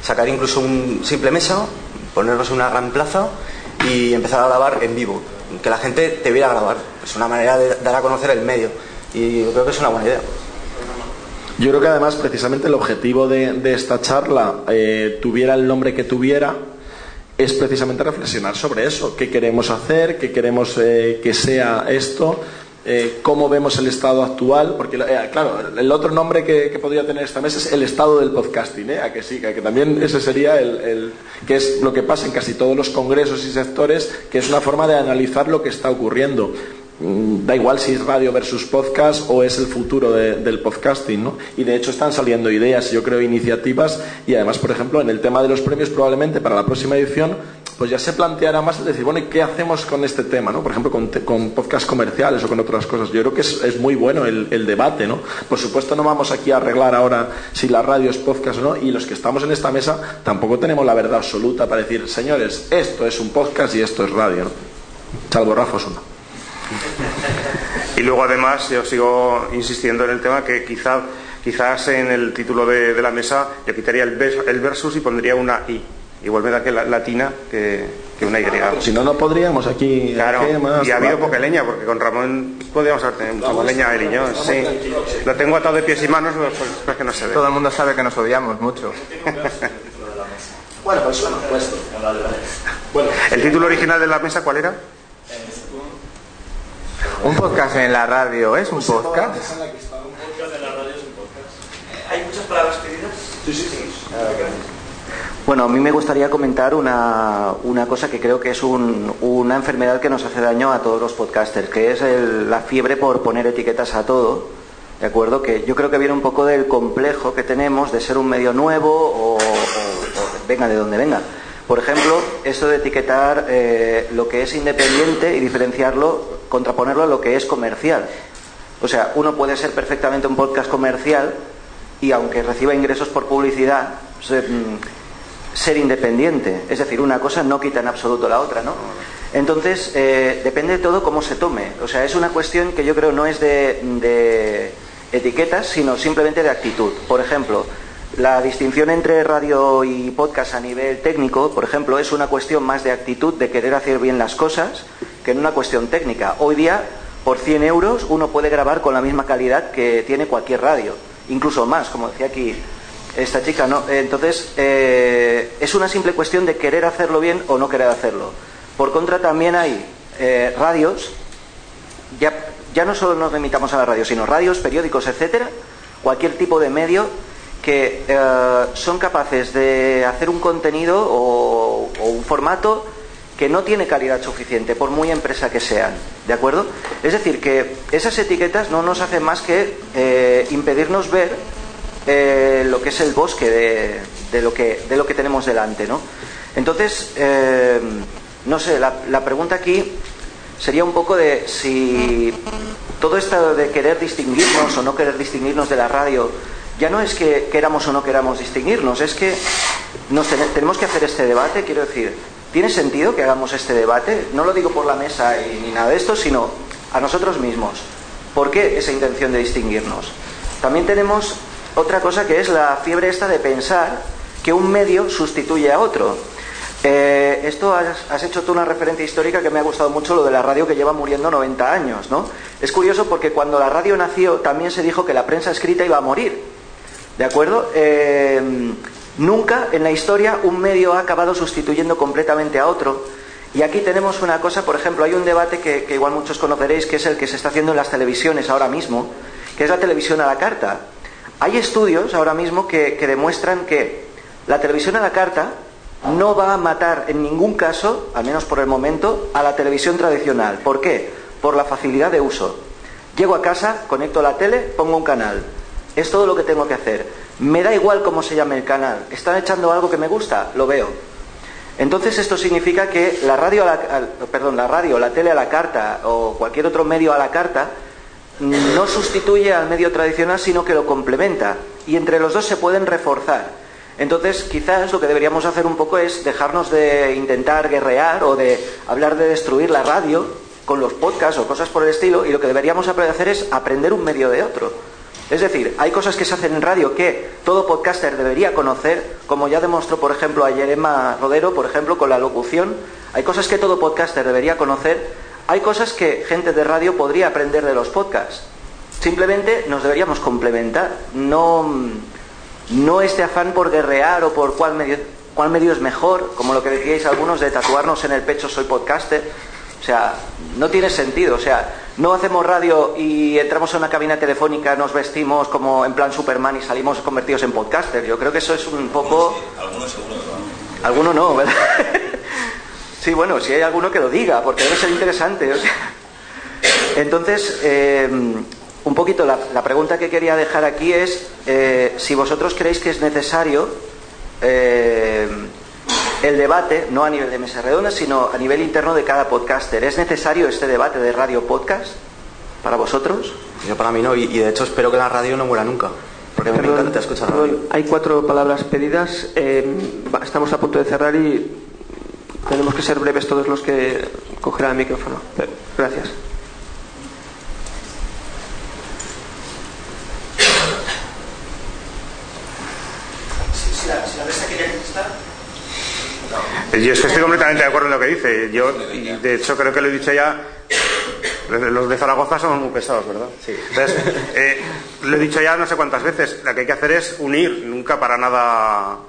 sacar incluso un simple mesa, ponernos en una gran plaza y empezar a grabar en vivo, que la gente te viera grabar. Es una manera de dar a conocer el medio y yo creo que es una buena idea. Yo creo que además precisamente el objetivo de, esta charla, eh, tuviera el nombre que tuviera, es precisamente reflexionar sobre eso, qué queremos hacer, qué queremos eh, que sea esto, eh, cómo vemos el estado actual, porque claro, el otro nombre que, podría tener esta mesa es el estado del podcasting, a que sí, que también ese sería el, el- que es lo que pasa en casi todos los congresos y sectores, que es una forma de analizar lo que está ocurriendo. Mm, Da igual si es radio versus podcast o es el futuro de- del podcasting, ¿no? Y de hecho están saliendo ideas, yo creo, iniciativas y además, por ejemplo, en el tema de los premios probablemente para la próxima edición, pues ya se planteará más el decir, bueno, ¿y qué hacemos con este tema, ¿no? Por ejemplo, con, te- con podcast comerciales o con otras cosas. Yo creo que es, muy bueno el, el debate, ¿no? Por supuesto no vamos aquí a arreglar ahora si la radio es podcast o no y los que estamos en esta mesa tampoco tenemos la verdad absoluta para decir, señores, esto es un podcast y esto es radio, ¿no? Salvo Rafa Osuna. Y luego además yo sigo insistiendo en el tema que quizá, quizás en el título de, de la mesa yo quitaría el, vers- el versus y pondría una I. Igual me da que la, latina que, que una Y. Si no, no podríamos aquí. Claro, y ha habido poca leña, porque con Ramón podríamos haber tenido mucha más leña él y yo. Sí. Lo tengo atado de pies y manos, pues, que no se ve. Todo el mundo sabe que nos odiamos mucho. Bueno, pues bueno, pues. ¿El título original de la mesa cuál era? Un podcast en la radio es un podcast. ¿Hay muchas palabras pedidas? Sí, sí, Bueno, a mí me gustaría comentar una, una cosa que creo que es un- una enfermedad que nos hace daño a todos los podcasters, que es el- la fiebre por poner etiquetas a todo, ¿de acuerdo? Que yo creo que viene un poco del complejo que tenemos de ser un medio nuevo o, o- o venga de donde venga. Por ejemplo, esto de etiquetar eh, lo que es independiente y diferenciarlo, contraponerlo a lo que es comercial. O sea, uno puede ser perfectamente un podcast comercial y aunque reciba ingresos por publicidad, se- mm, ser independiente. Es decir, una cosa no quita en absoluto la otra, ¿no? Entonces, eh, depende de todo cómo se tome. O sea, es una cuestión que yo creo no es de etiquetas, sino simplemente de actitud. Por ejemplo, la distinción entre radio y podcast a nivel técnico, por ejemplo, es una cuestión más de actitud, de querer hacer bien las cosas, que en una cuestión técnica. Hoy día, por 100 euros, uno puede grabar con la misma calidad que tiene cualquier radio, incluso más, como decía aquí esta chica. ¿no? Entonces, eh, es una simple cuestión de querer hacerlo bien o no querer hacerlo. Por contra, también hay eh, radios, ya, ya no solo nos limitamos a la radio, sino radios, periódicos, etcétera, cualquier tipo de medio que eh, son capaces de hacer un contenido o, o, un formato que no tiene calidad suficiente, por muy empresa que sean. ¿De acuerdo? Es decir, que esas etiquetas no nos hacen más que eh, impedirnos ver eh, lo que es el bosque de, lo que, de lo que tenemos delante. ¿no? Entonces, no sé, la pregunta aquí sería un poco de si todo esto de querer distinguirnos o no querer distinguirnos de la radio ya no es que queramos o no queramos distinguirnos, es que tenemos que hacer este debate, quiero decir, ¿tiene sentido que hagamos este debate? No lo digo por la mesa ni nada de esto, sino a nosotros mismos. ¿Por qué esa intención de distinguirnos? También tenemos otra cosa que es la fiebre esta de pensar que un medio sustituye a otro. Eh, esto has, has, hecho tú una referencia histórica que me ha gustado mucho, lo de la radio que lleva muriendo 90 años, ¿no? Es curioso porque cuando la radio nació también se dijo que la prensa escrita iba a morir. ¿De acuerdo? Eh, nunca en la historia un medio ha acabado sustituyendo completamente a otro. Y aquí tenemos una cosa, por ejemplo, hay un debate que, igual muchos conoceréis, que es el que se está haciendo en las televisiones ahora mismo, que es la televisión a la carta. Hay estudios ahora mismo que, que demuestran que la televisión a la carta no va a matar en ningún caso, al menos por el momento, a la televisión tradicional. ¿Por qué? Por la facilidad de uso. Llego a casa, conecto la tele, pongo un canal. Es todo lo que tengo que hacer. Me da igual cómo se llame el canal. ¿Están echando algo que me gusta? Lo veo. Entonces esto significa que la radio, la, perdón, la radio, la tele a la carta o cualquier otro medio a la carta no sustituye al medio tradicional, sino que lo complementa. Y entre los dos se pueden reforzar. Entonces, quizás lo que deberíamos hacer un poco es dejarnos de intentar guerrear o de hablar de destruir la radio con los podcasts o cosas por el estilo, y lo que deberíamos hacer es aprender un medio de otro. Es decir, hay cosas que se hacen en radio que todo podcaster debería conocer, como ya demostró, por ejemplo, ayer Emma Rodero, por ejemplo, con la locución. Hay cosas que todo podcaster debería conocer. Hay cosas que gente de radio podría aprender de los podcasts. Simplemente nos deberíamos complementar. No, no este afán por guerrear o por cuál medio, cuál medio es mejor, como lo que decíais algunos de tatuarnos en el pecho soy podcaster. O sea, no tiene sentido. O sea, no hacemos radio y entramos a una cabina telefónica, nos vestimos como en plan Superman y salimos convertidos en podcaster. Yo creo que eso es un poco. Sí, algunos seguro que no. Alguno no, ¿verdad? sí, bueno, si hay alguno que lo diga, porque debe ser interesante. O sea... Entonces, eh, un poquito la, la, pregunta que quería dejar aquí es eh, si vosotros creéis que es necesario. Eh, el debate, no a nivel de mesa redonda, sino a nivel interno de cada podcaster. ¿Es necesario este debate de radio podcast para vosotros? Yo para mí no, y, y de hecho espero que la radio no muera nunca. Porque perdón, me encanta escuchar radio. Hay cuatro palabras pedidas. Eh, estamos a punto de cerrar y tenemos que ser breves todos los que cogerán el micrófono. Gracias. Si la, si la mesa quiere contestar. Yo es que estoy completamente de acuerdo en lo que dice. Yo, de hecho, creo que lo he dicho ya. Los de Zaragoza son muy pesados, ¿verdad? Sí. Entonces, eh, lo he dicho ya no sé cuántas veces. Lo que hay que hacer es unir, nunca para nada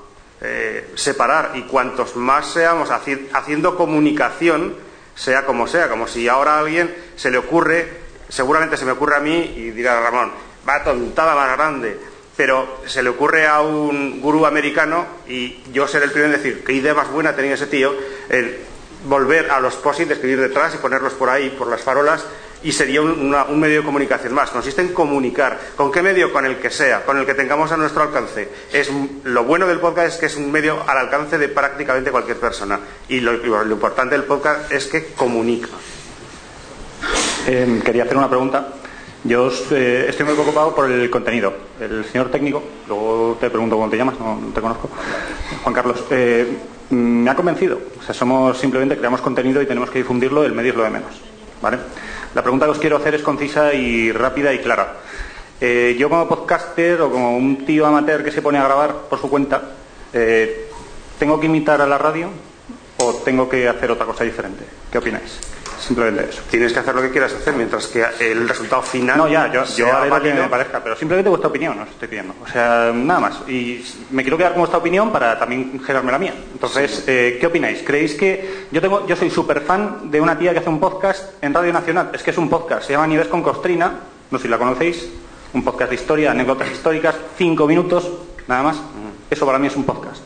eh, separar. Y cuantos más seamos haci haciendo comunicación, sea como sea, como si ahora a alguien se le ocurre, seguramente se me ocurre a mí y dirá Ramón, va tontada más grande pero se le ocurre a un gurú americano y yo seré el primero en decir qué idea más buena tenía ese tío el volver a los posits, escribir detrás y ponerlos por ahí, por las farolas y sería un, medio de comunicación más. Consiste en comunicar. ¿Con qué medio? Con el que sea, con el que tengamos a nuestro alcance. Es, lo bueno del podcast es que es un medio al alcance de prácticamente cualquier persona. Y lo, importante del podcast es que comunica. Eh, quería hacer una pregunta. Yo eh, estoy muy preocupado por el contenido. El señor técnico, luego te pregunto cómo te llamas, no, te conozco, Juan Carlos, eh, me ha convencido. O sea, somos simplemente creamos contenido y tenemos que difundirlo, el medio es lo de menos. ¿vale? La pregunta que os quiero hacer es concisa y rápida y clara. Eh, yo como podcaster o como un tío amateur que se pone a grabar por su cuenta, eh, ¿tengo que imitar a la radio o tengo que hacer otra cosa diferente? ¿Qué opináis? Simplemente eso. Tienes que hacer lo que quieras hacer, mientras que el resultado final. No, ya, yo, yo haré lo que me parezca, pero simplemente vuestra opinión os estoy pidiendo. O sea, nada más. Y me quiero quedar con vuestra opinión para también generarme la mía. Entonces, eh, ¿qué opináis? ¿Creéis que yo tengo, yo soy súper fan de una tía que hace un podcast en Radio Nacional? Es que es un podcast, se llama Nieves con Costrina, no sé si la conocéis, un podcast de historia, anécdotas históricas, cinco minutos, nada más. Eso para mí es un podcast.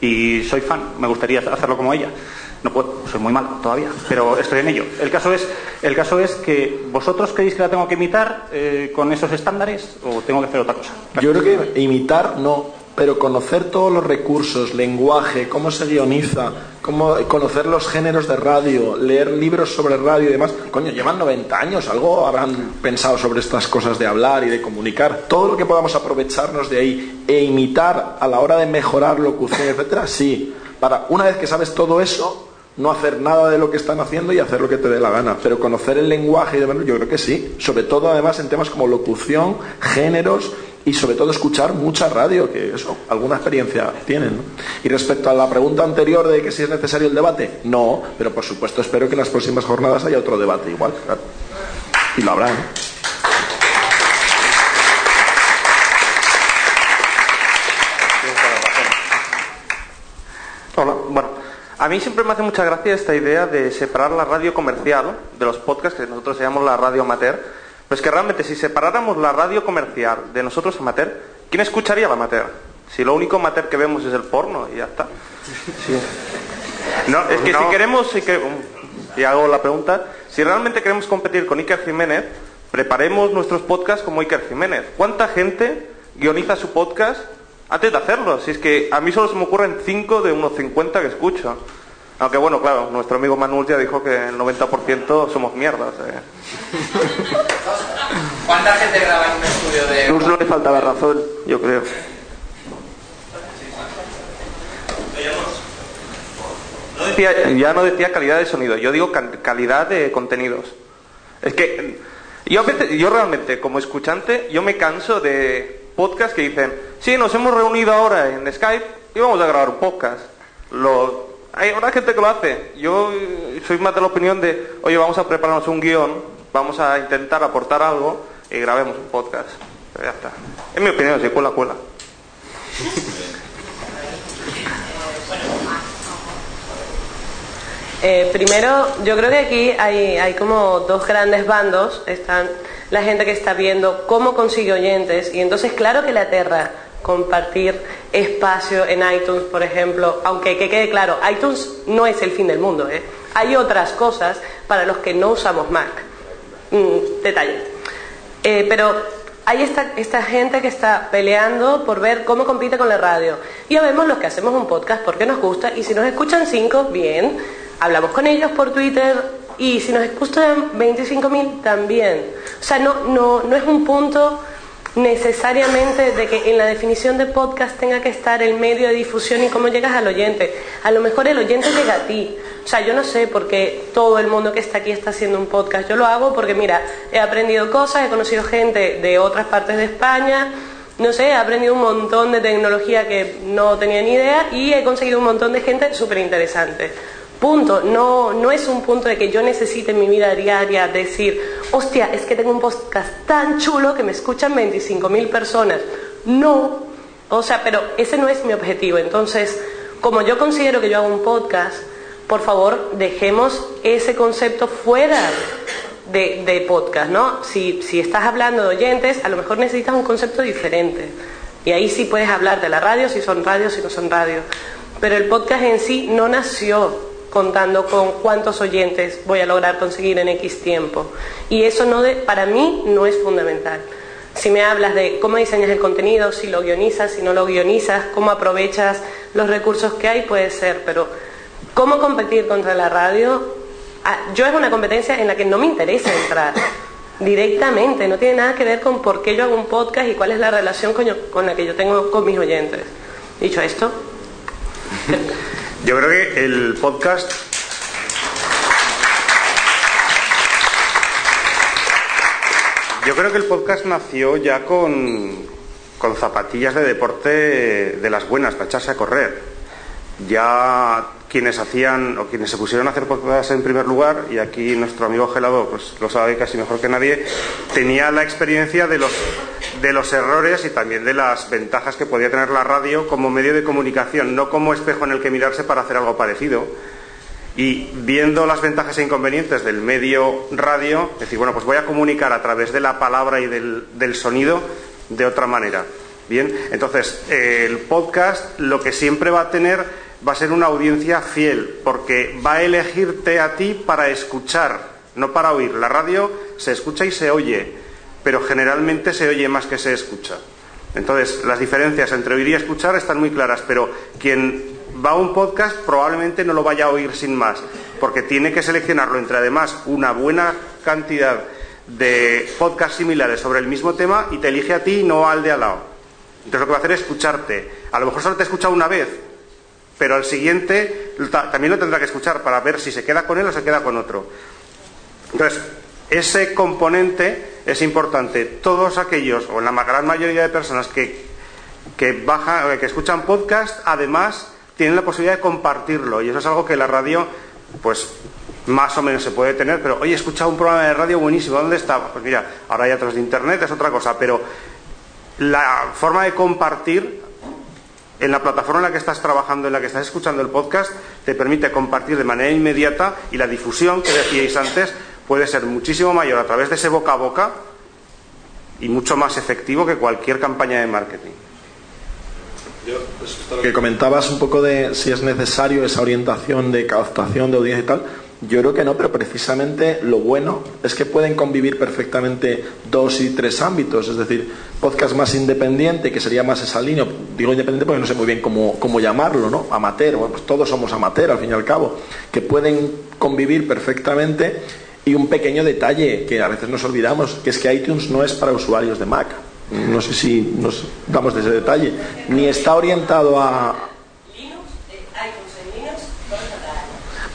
Y soy fan, me gustaría hacerlo como ella. No puedo, soy muy malo todavía, pero estoy en ello. El caso es, el caso es que vosotros creéis que la tengo que imitar eh, con esos estándares o tengo que hacer otra cosa. Yo creo que imitar no, pero conocer todos los recursos, lenguaje, cómo se guioniza, cómo conocer los géneros de radio, leer libros sobre radio y demás. Coño, llevan 90 años, algo habrán pensado sobre estas cosas de hablar y de comunicar. Todo lo que podamos aprovecharnos de ahí e imitar a la hora de mejorar locución, etcétera, sí. Para una vez que sabes todo eso, no hacer nada de lo que están haciendo y hacer lo que te dé la gana. Pero conocer el lenguaje y demás, yo creo que sí. Sobre todo, además, en temas como locución, géneros y sobre todo escuchar mucha radio, que eso, alguna experiencia tienen. ¿no? Y respecto a la pregunta anterior de que si es necesario el debate, no, pero por supuesto espero que en las próximas jornadas haya otro debate igual, claro. Y lo habrá. Hola, bueno, a mí siempre me hace mucha gracia esta idea de separar la radio comercial de los podcasts que nosotros llamamos la radio amateur. Pues que realmente si separáramos la radio comercial de nosotros amateur, ¿quién escucharía la amateur? Si lo único amateur que vemos es el porno y ya está. Sí. No, es que no. si queremos, si que- y hago la pregunta, si realmente queremos competir con Iker Jiménez, preparemos nuestros podcasts como Iker Jiménez. ¿Cuánta gente guioniza su podcast antes de hacerlo? Si es que a mí solo se me ocurren 5 de unos 50 que escucho. Aunque bueno, claro, nuestro amigo Manuel ya dijo que el 90% somos mierdas. eh. ¿Cuánta gente graba en un estudio de... Luz no le faltaba razón, yo creo. No decía- ya no decía calidad de sonido, yo digo calidad de contenidos. Es que yo realmente, como escuchante, yo me canso de podcasts que dicen, sí, nos hemos reunido ahora en Skype y vamos a grabar un podcast. Lo, hay habrá gente que lo hace. Yo soy más de la opinión de, oye, vamos a prepararnos un guion, vamos a intentar aportar algo y grabemos un podcast. Pero ya está. Es mi opinión, si cuela, cuela. Eh, primero, yo creo que aquí hay, hay como dos grandes bandos. Están la gente que está viendo cómo consigue oyentes y entonces claro que le aterra compartir espacio en iTunes, por ejemplo, aunque que quede claro, iTunes no es el fin del mundo. ¿eh? Hay otras cosas para los que no usamos Mac. Mm, detalle. Eh, pero hay esta, esta gente que está peleando por ver cómo compite con la radio. Ya vemos los que hacemos un podcast porque nos gusta y si nos escuchan cinco, bien. Hablamos con ellos por Twitter y si nos escuchan 25.000, también. O sea, no, no, no es un punto necesariamente de que en la definición de podcast tenga que estar el medio de difusión y cómo llegas al oyente. A lo mejor el oyente llega a ti. O sea, yo no sé por qué todo el mundo que está aquí está haciendo un podcast. Yo lo hago porque, mira, he aprendido cosas, he conocido gente de otras partes de España, no sé, he aprendido un montón de tecnología que no tenía ni idea y he conseguido un montón de gente súper interesante. Punto. No, no es un punto de que yo necesite en mi vida diaria decir, hostia, es que tengo un podcast tan chulo que me escuchan 25.000 personas. No. O sea, pero ese no es mi objetivo. Entonces, como yo considero que yo hago un podcast, por favor, dejemos ese concepto fuera de, de podcast, ¿no? Si, si estás hablando de oyentes, a lo mejor necesitas un concepto diferente. Y ahí sí puedes hablar de la radio, si son radios, si no son radios. Pero el podcast en sí no nació contando con cuántos oyentes voy a lograr conseguir en X tiempo. Y eso no para mí no es fundamental. Si me hablas de cómo diseñas el contenido, si lo guionizas, si no lo guionizas, cómo aprovechas los recursos que hay, puede ser, pero cómo competir contra la radio, Ah, yo es una competencia en la que no me interesa entrar. directamente, no tiene nada que ver con por qué yo hago un podcast y cuál es la relación con la que yo tengo con mis oyentes. Dicho esto, Yo creo que el podcast Yo creo que el podcast nació ya con, con zapatillas de deporte de las buenas, para echarse a correr. Ya quienes hacían o quienes se pusieron a hacer podcast en primer lugar, y aquí nuestro amigo Gelado pues, lo sabe casi mejor que nadie, tenía la experiencia de los, de los errores y también de las ventajas que podía tener la radio como medio de comunicación, no como espejo en el que mirarse para hacer algo parecido. Y viendo las ventajas e inconvenientes del medio radio, decir, bueno, pues voy a comunicar a través de la palabra y del, del sonido de otra manera. Bien, entonces el podcast lo que siempre va a tener va a ser una audiencia fiel, porque va a elegirte a ti para escuchar, no para oír. La radio se escucha y se oye, pero generalmente se oye más que se escucha. Entonces, las diferencias entre oír y escuchar están muy claras, pero quien va a un podcast probablemente no lo vaya a oír sin más, porque tiene que seleccionarlo entre además una buena cantidad de podcasts similares sobre el mismo tema y te elige a ti y no al de al lado. Entonces lo que va a hacer es escucharte. A lo mejor solo te escucha una vez, pero al siguiente también lo tendrá que escuchar para ver si se queda con él o se queda con otro. Entonces, ese componente es importante. Todos aquellos, o la gran mayoría de personas que, que, bajan, que escuchan podcast, además tienen la posibilidad de compartirlo. Y eso es algo que la radio, pues más o menos se puede tener, pero oye, he escuchado un programa de radio buenísimo, ¿dónde está? Pues mira, ahora hay otros de internet, es otra cosa, pero la forma de compartir en la plataforma en la que estás trabajando, en la que estás escuchando el podcast, te permite compartir de manera inmediata y la difusión que decíais antes puede ser muchísimo mayor a través de ese boca a boca y mucho más efectivo que cualquier campaña de marketing. Lo que comentabas un poco de si es necesario esa orientación de captación de audiencia y tal, yo creo que no, pero precisamente lo bueno es que pueden convivir perfectamente dos y tres ámbitos, es decir, podcast más independiente, que sería más esa línea, digo independiente porque no sé muy bien cómo, cómo llamarlo, ¿no? Amateur, bueno, pues todos somos amateur al fin y al cabo, que pueden convivir perfectamente y un pequeño detalle que a veces nos olvidamos, que es que iTunes no es para usuarios de Mac. No sé si nos damos de ese detalle. Ni está orientado a,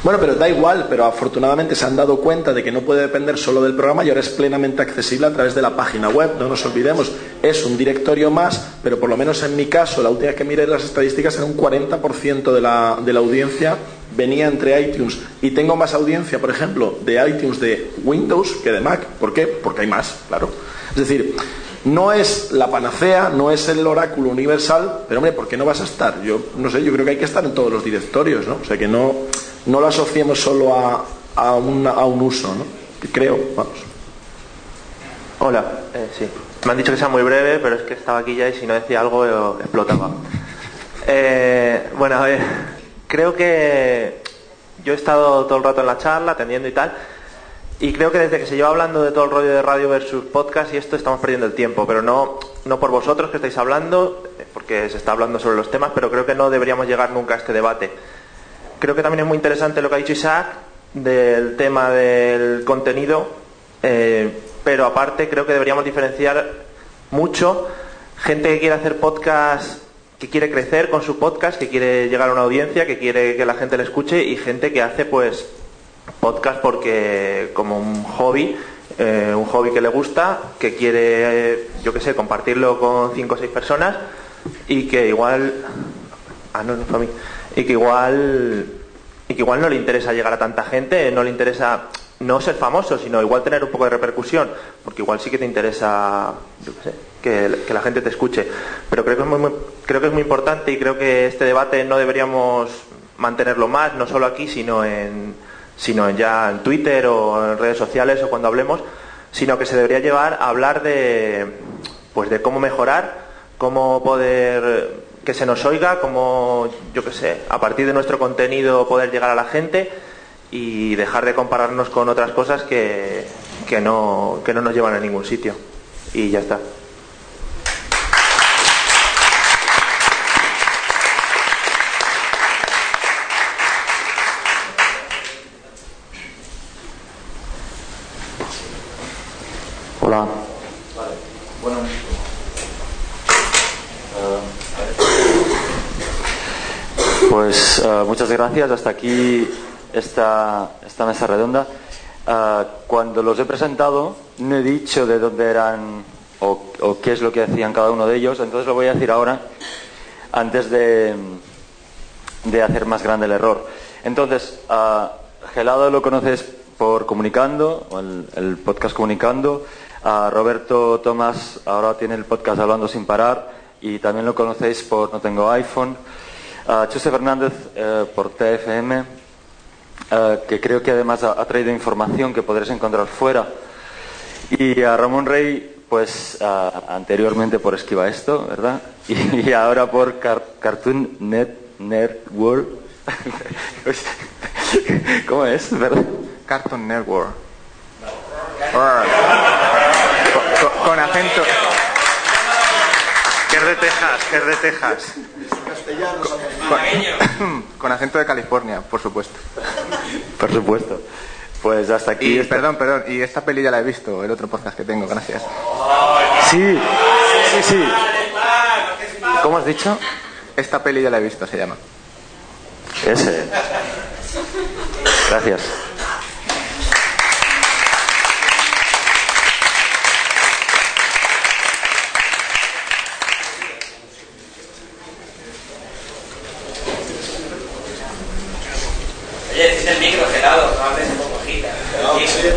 Bueno, pero da igual, pero afortunadamente se han dado cuenta de que no puede depender solo del programa y ahora es plenamente accesible a través de la página web. No nos olvidemos, es un directorio más, pero por lo menos en mi caso, la última que miré las estadísticas era un 40% de la, de la audiencia venía entre iTunes y tengo más audiencia, por ejemplo, de iTunes de Windows que de Mac. ¿Por qué? Porque hay más, claro. Es decir, no es la panacea, no es el oráculo universal, pero hombre, ¿por qué no vas a estar? Yo no sé, yo creo que hay que estar en todos los directorios, ¿no? O sea que no no lo asociemos solo a, a, un uso, ¿no? Creo, vamos. Hola, eh, sí. Me han dicho que sea muy breve, pero es que estaba aquí ya y si no decía algo explotaba. Eh, bueno, a ver, creo que yo he estado todo el rato en la charla, atendiendo y tal, y creo que desde que se lleva hablando de todo el rollo de radio versus podcast y esto estamos perdiendo el tiempo, pero no, no por vosotros que estáis hablando, eh, porque se está hablando sobre los temas, pero creo que no deberíamos llegar nunca a este debate creo que también es muy interesante lo que ha dicho Isaac del tema del contenido, eh, pero aparte creo que deberíamos diferenciar mucho gente que quiere hacer podcast, que quiere crecer con su podcast, que quiere llegar a una audiencia, que quiere que la gente le escuche y gente que hace pues podcast porque como un hobby, eh, un hobby que le gusta, que quiere, yo qué sé, compartirlo con cinco o seis personas y que igual... Ah, no, no fue a mí y que igual y que igual no le interesa llegar a tanta gente, no le interesa no ser famoso, sino igual tener un poco de repercusión, porque igual sí que te interesa, que, la gente te escuche. Pero creo que, es muy, creo que es muy importante y creo que este debate no deberíamos mantenerlo más, no solo aquí, sino en sino ya en Twitter o en redes sociales o cuando hablemos, sino que se debería llevar a hablar de pues de cómo mejorar, cómo poder que se nos oiga, como, yo qué sé, a partir de nuestro contenido poder llegar a la gente y dejar de compararnos con otras cosas que, que, no, que no nos llevan a ningún sitio. Y ya está. Eh, muchas gracias. Hasta aquí esta, esta mesa redonda. Eh, cuando los he presentado, no he dicho de dónde eran o, qué es lo que hacían cada uno de ellos, entonces lo voy a decir ahora antes de, de hacer más grande el error. Entonces, a Gelado lo conoces por Comunicando, el, el podcast Comunicando. A Roberto Tomás ahora tiene el podcast Hablando sin parar y también lo conocéis por No tengo iPhone. A Chuse Fernández eh, por TFM, eh, que creo que además ha, traído información que podréis encontrar fuera. Y a Ramón Rey, pues ah, anteriormente por Esquiva Esto, ¿verdad? Y, ahora por Car- Cartoon Net Network. ¿Cómo es? ¿Verdad? Cartoon Network. Con- con acento. Es de Texas, es de Texas. Con, con acento de California, por supuesto. Por supuesto. Pues hasta aquí. Y perdón, perdón, y esta peli ya la he visto, el otro podcast que tengo, gracias. Sí, sí, sí. ¿Cómo has dicho? Esta peli ya la he visto, se llama. Ese. Gracias. Não, você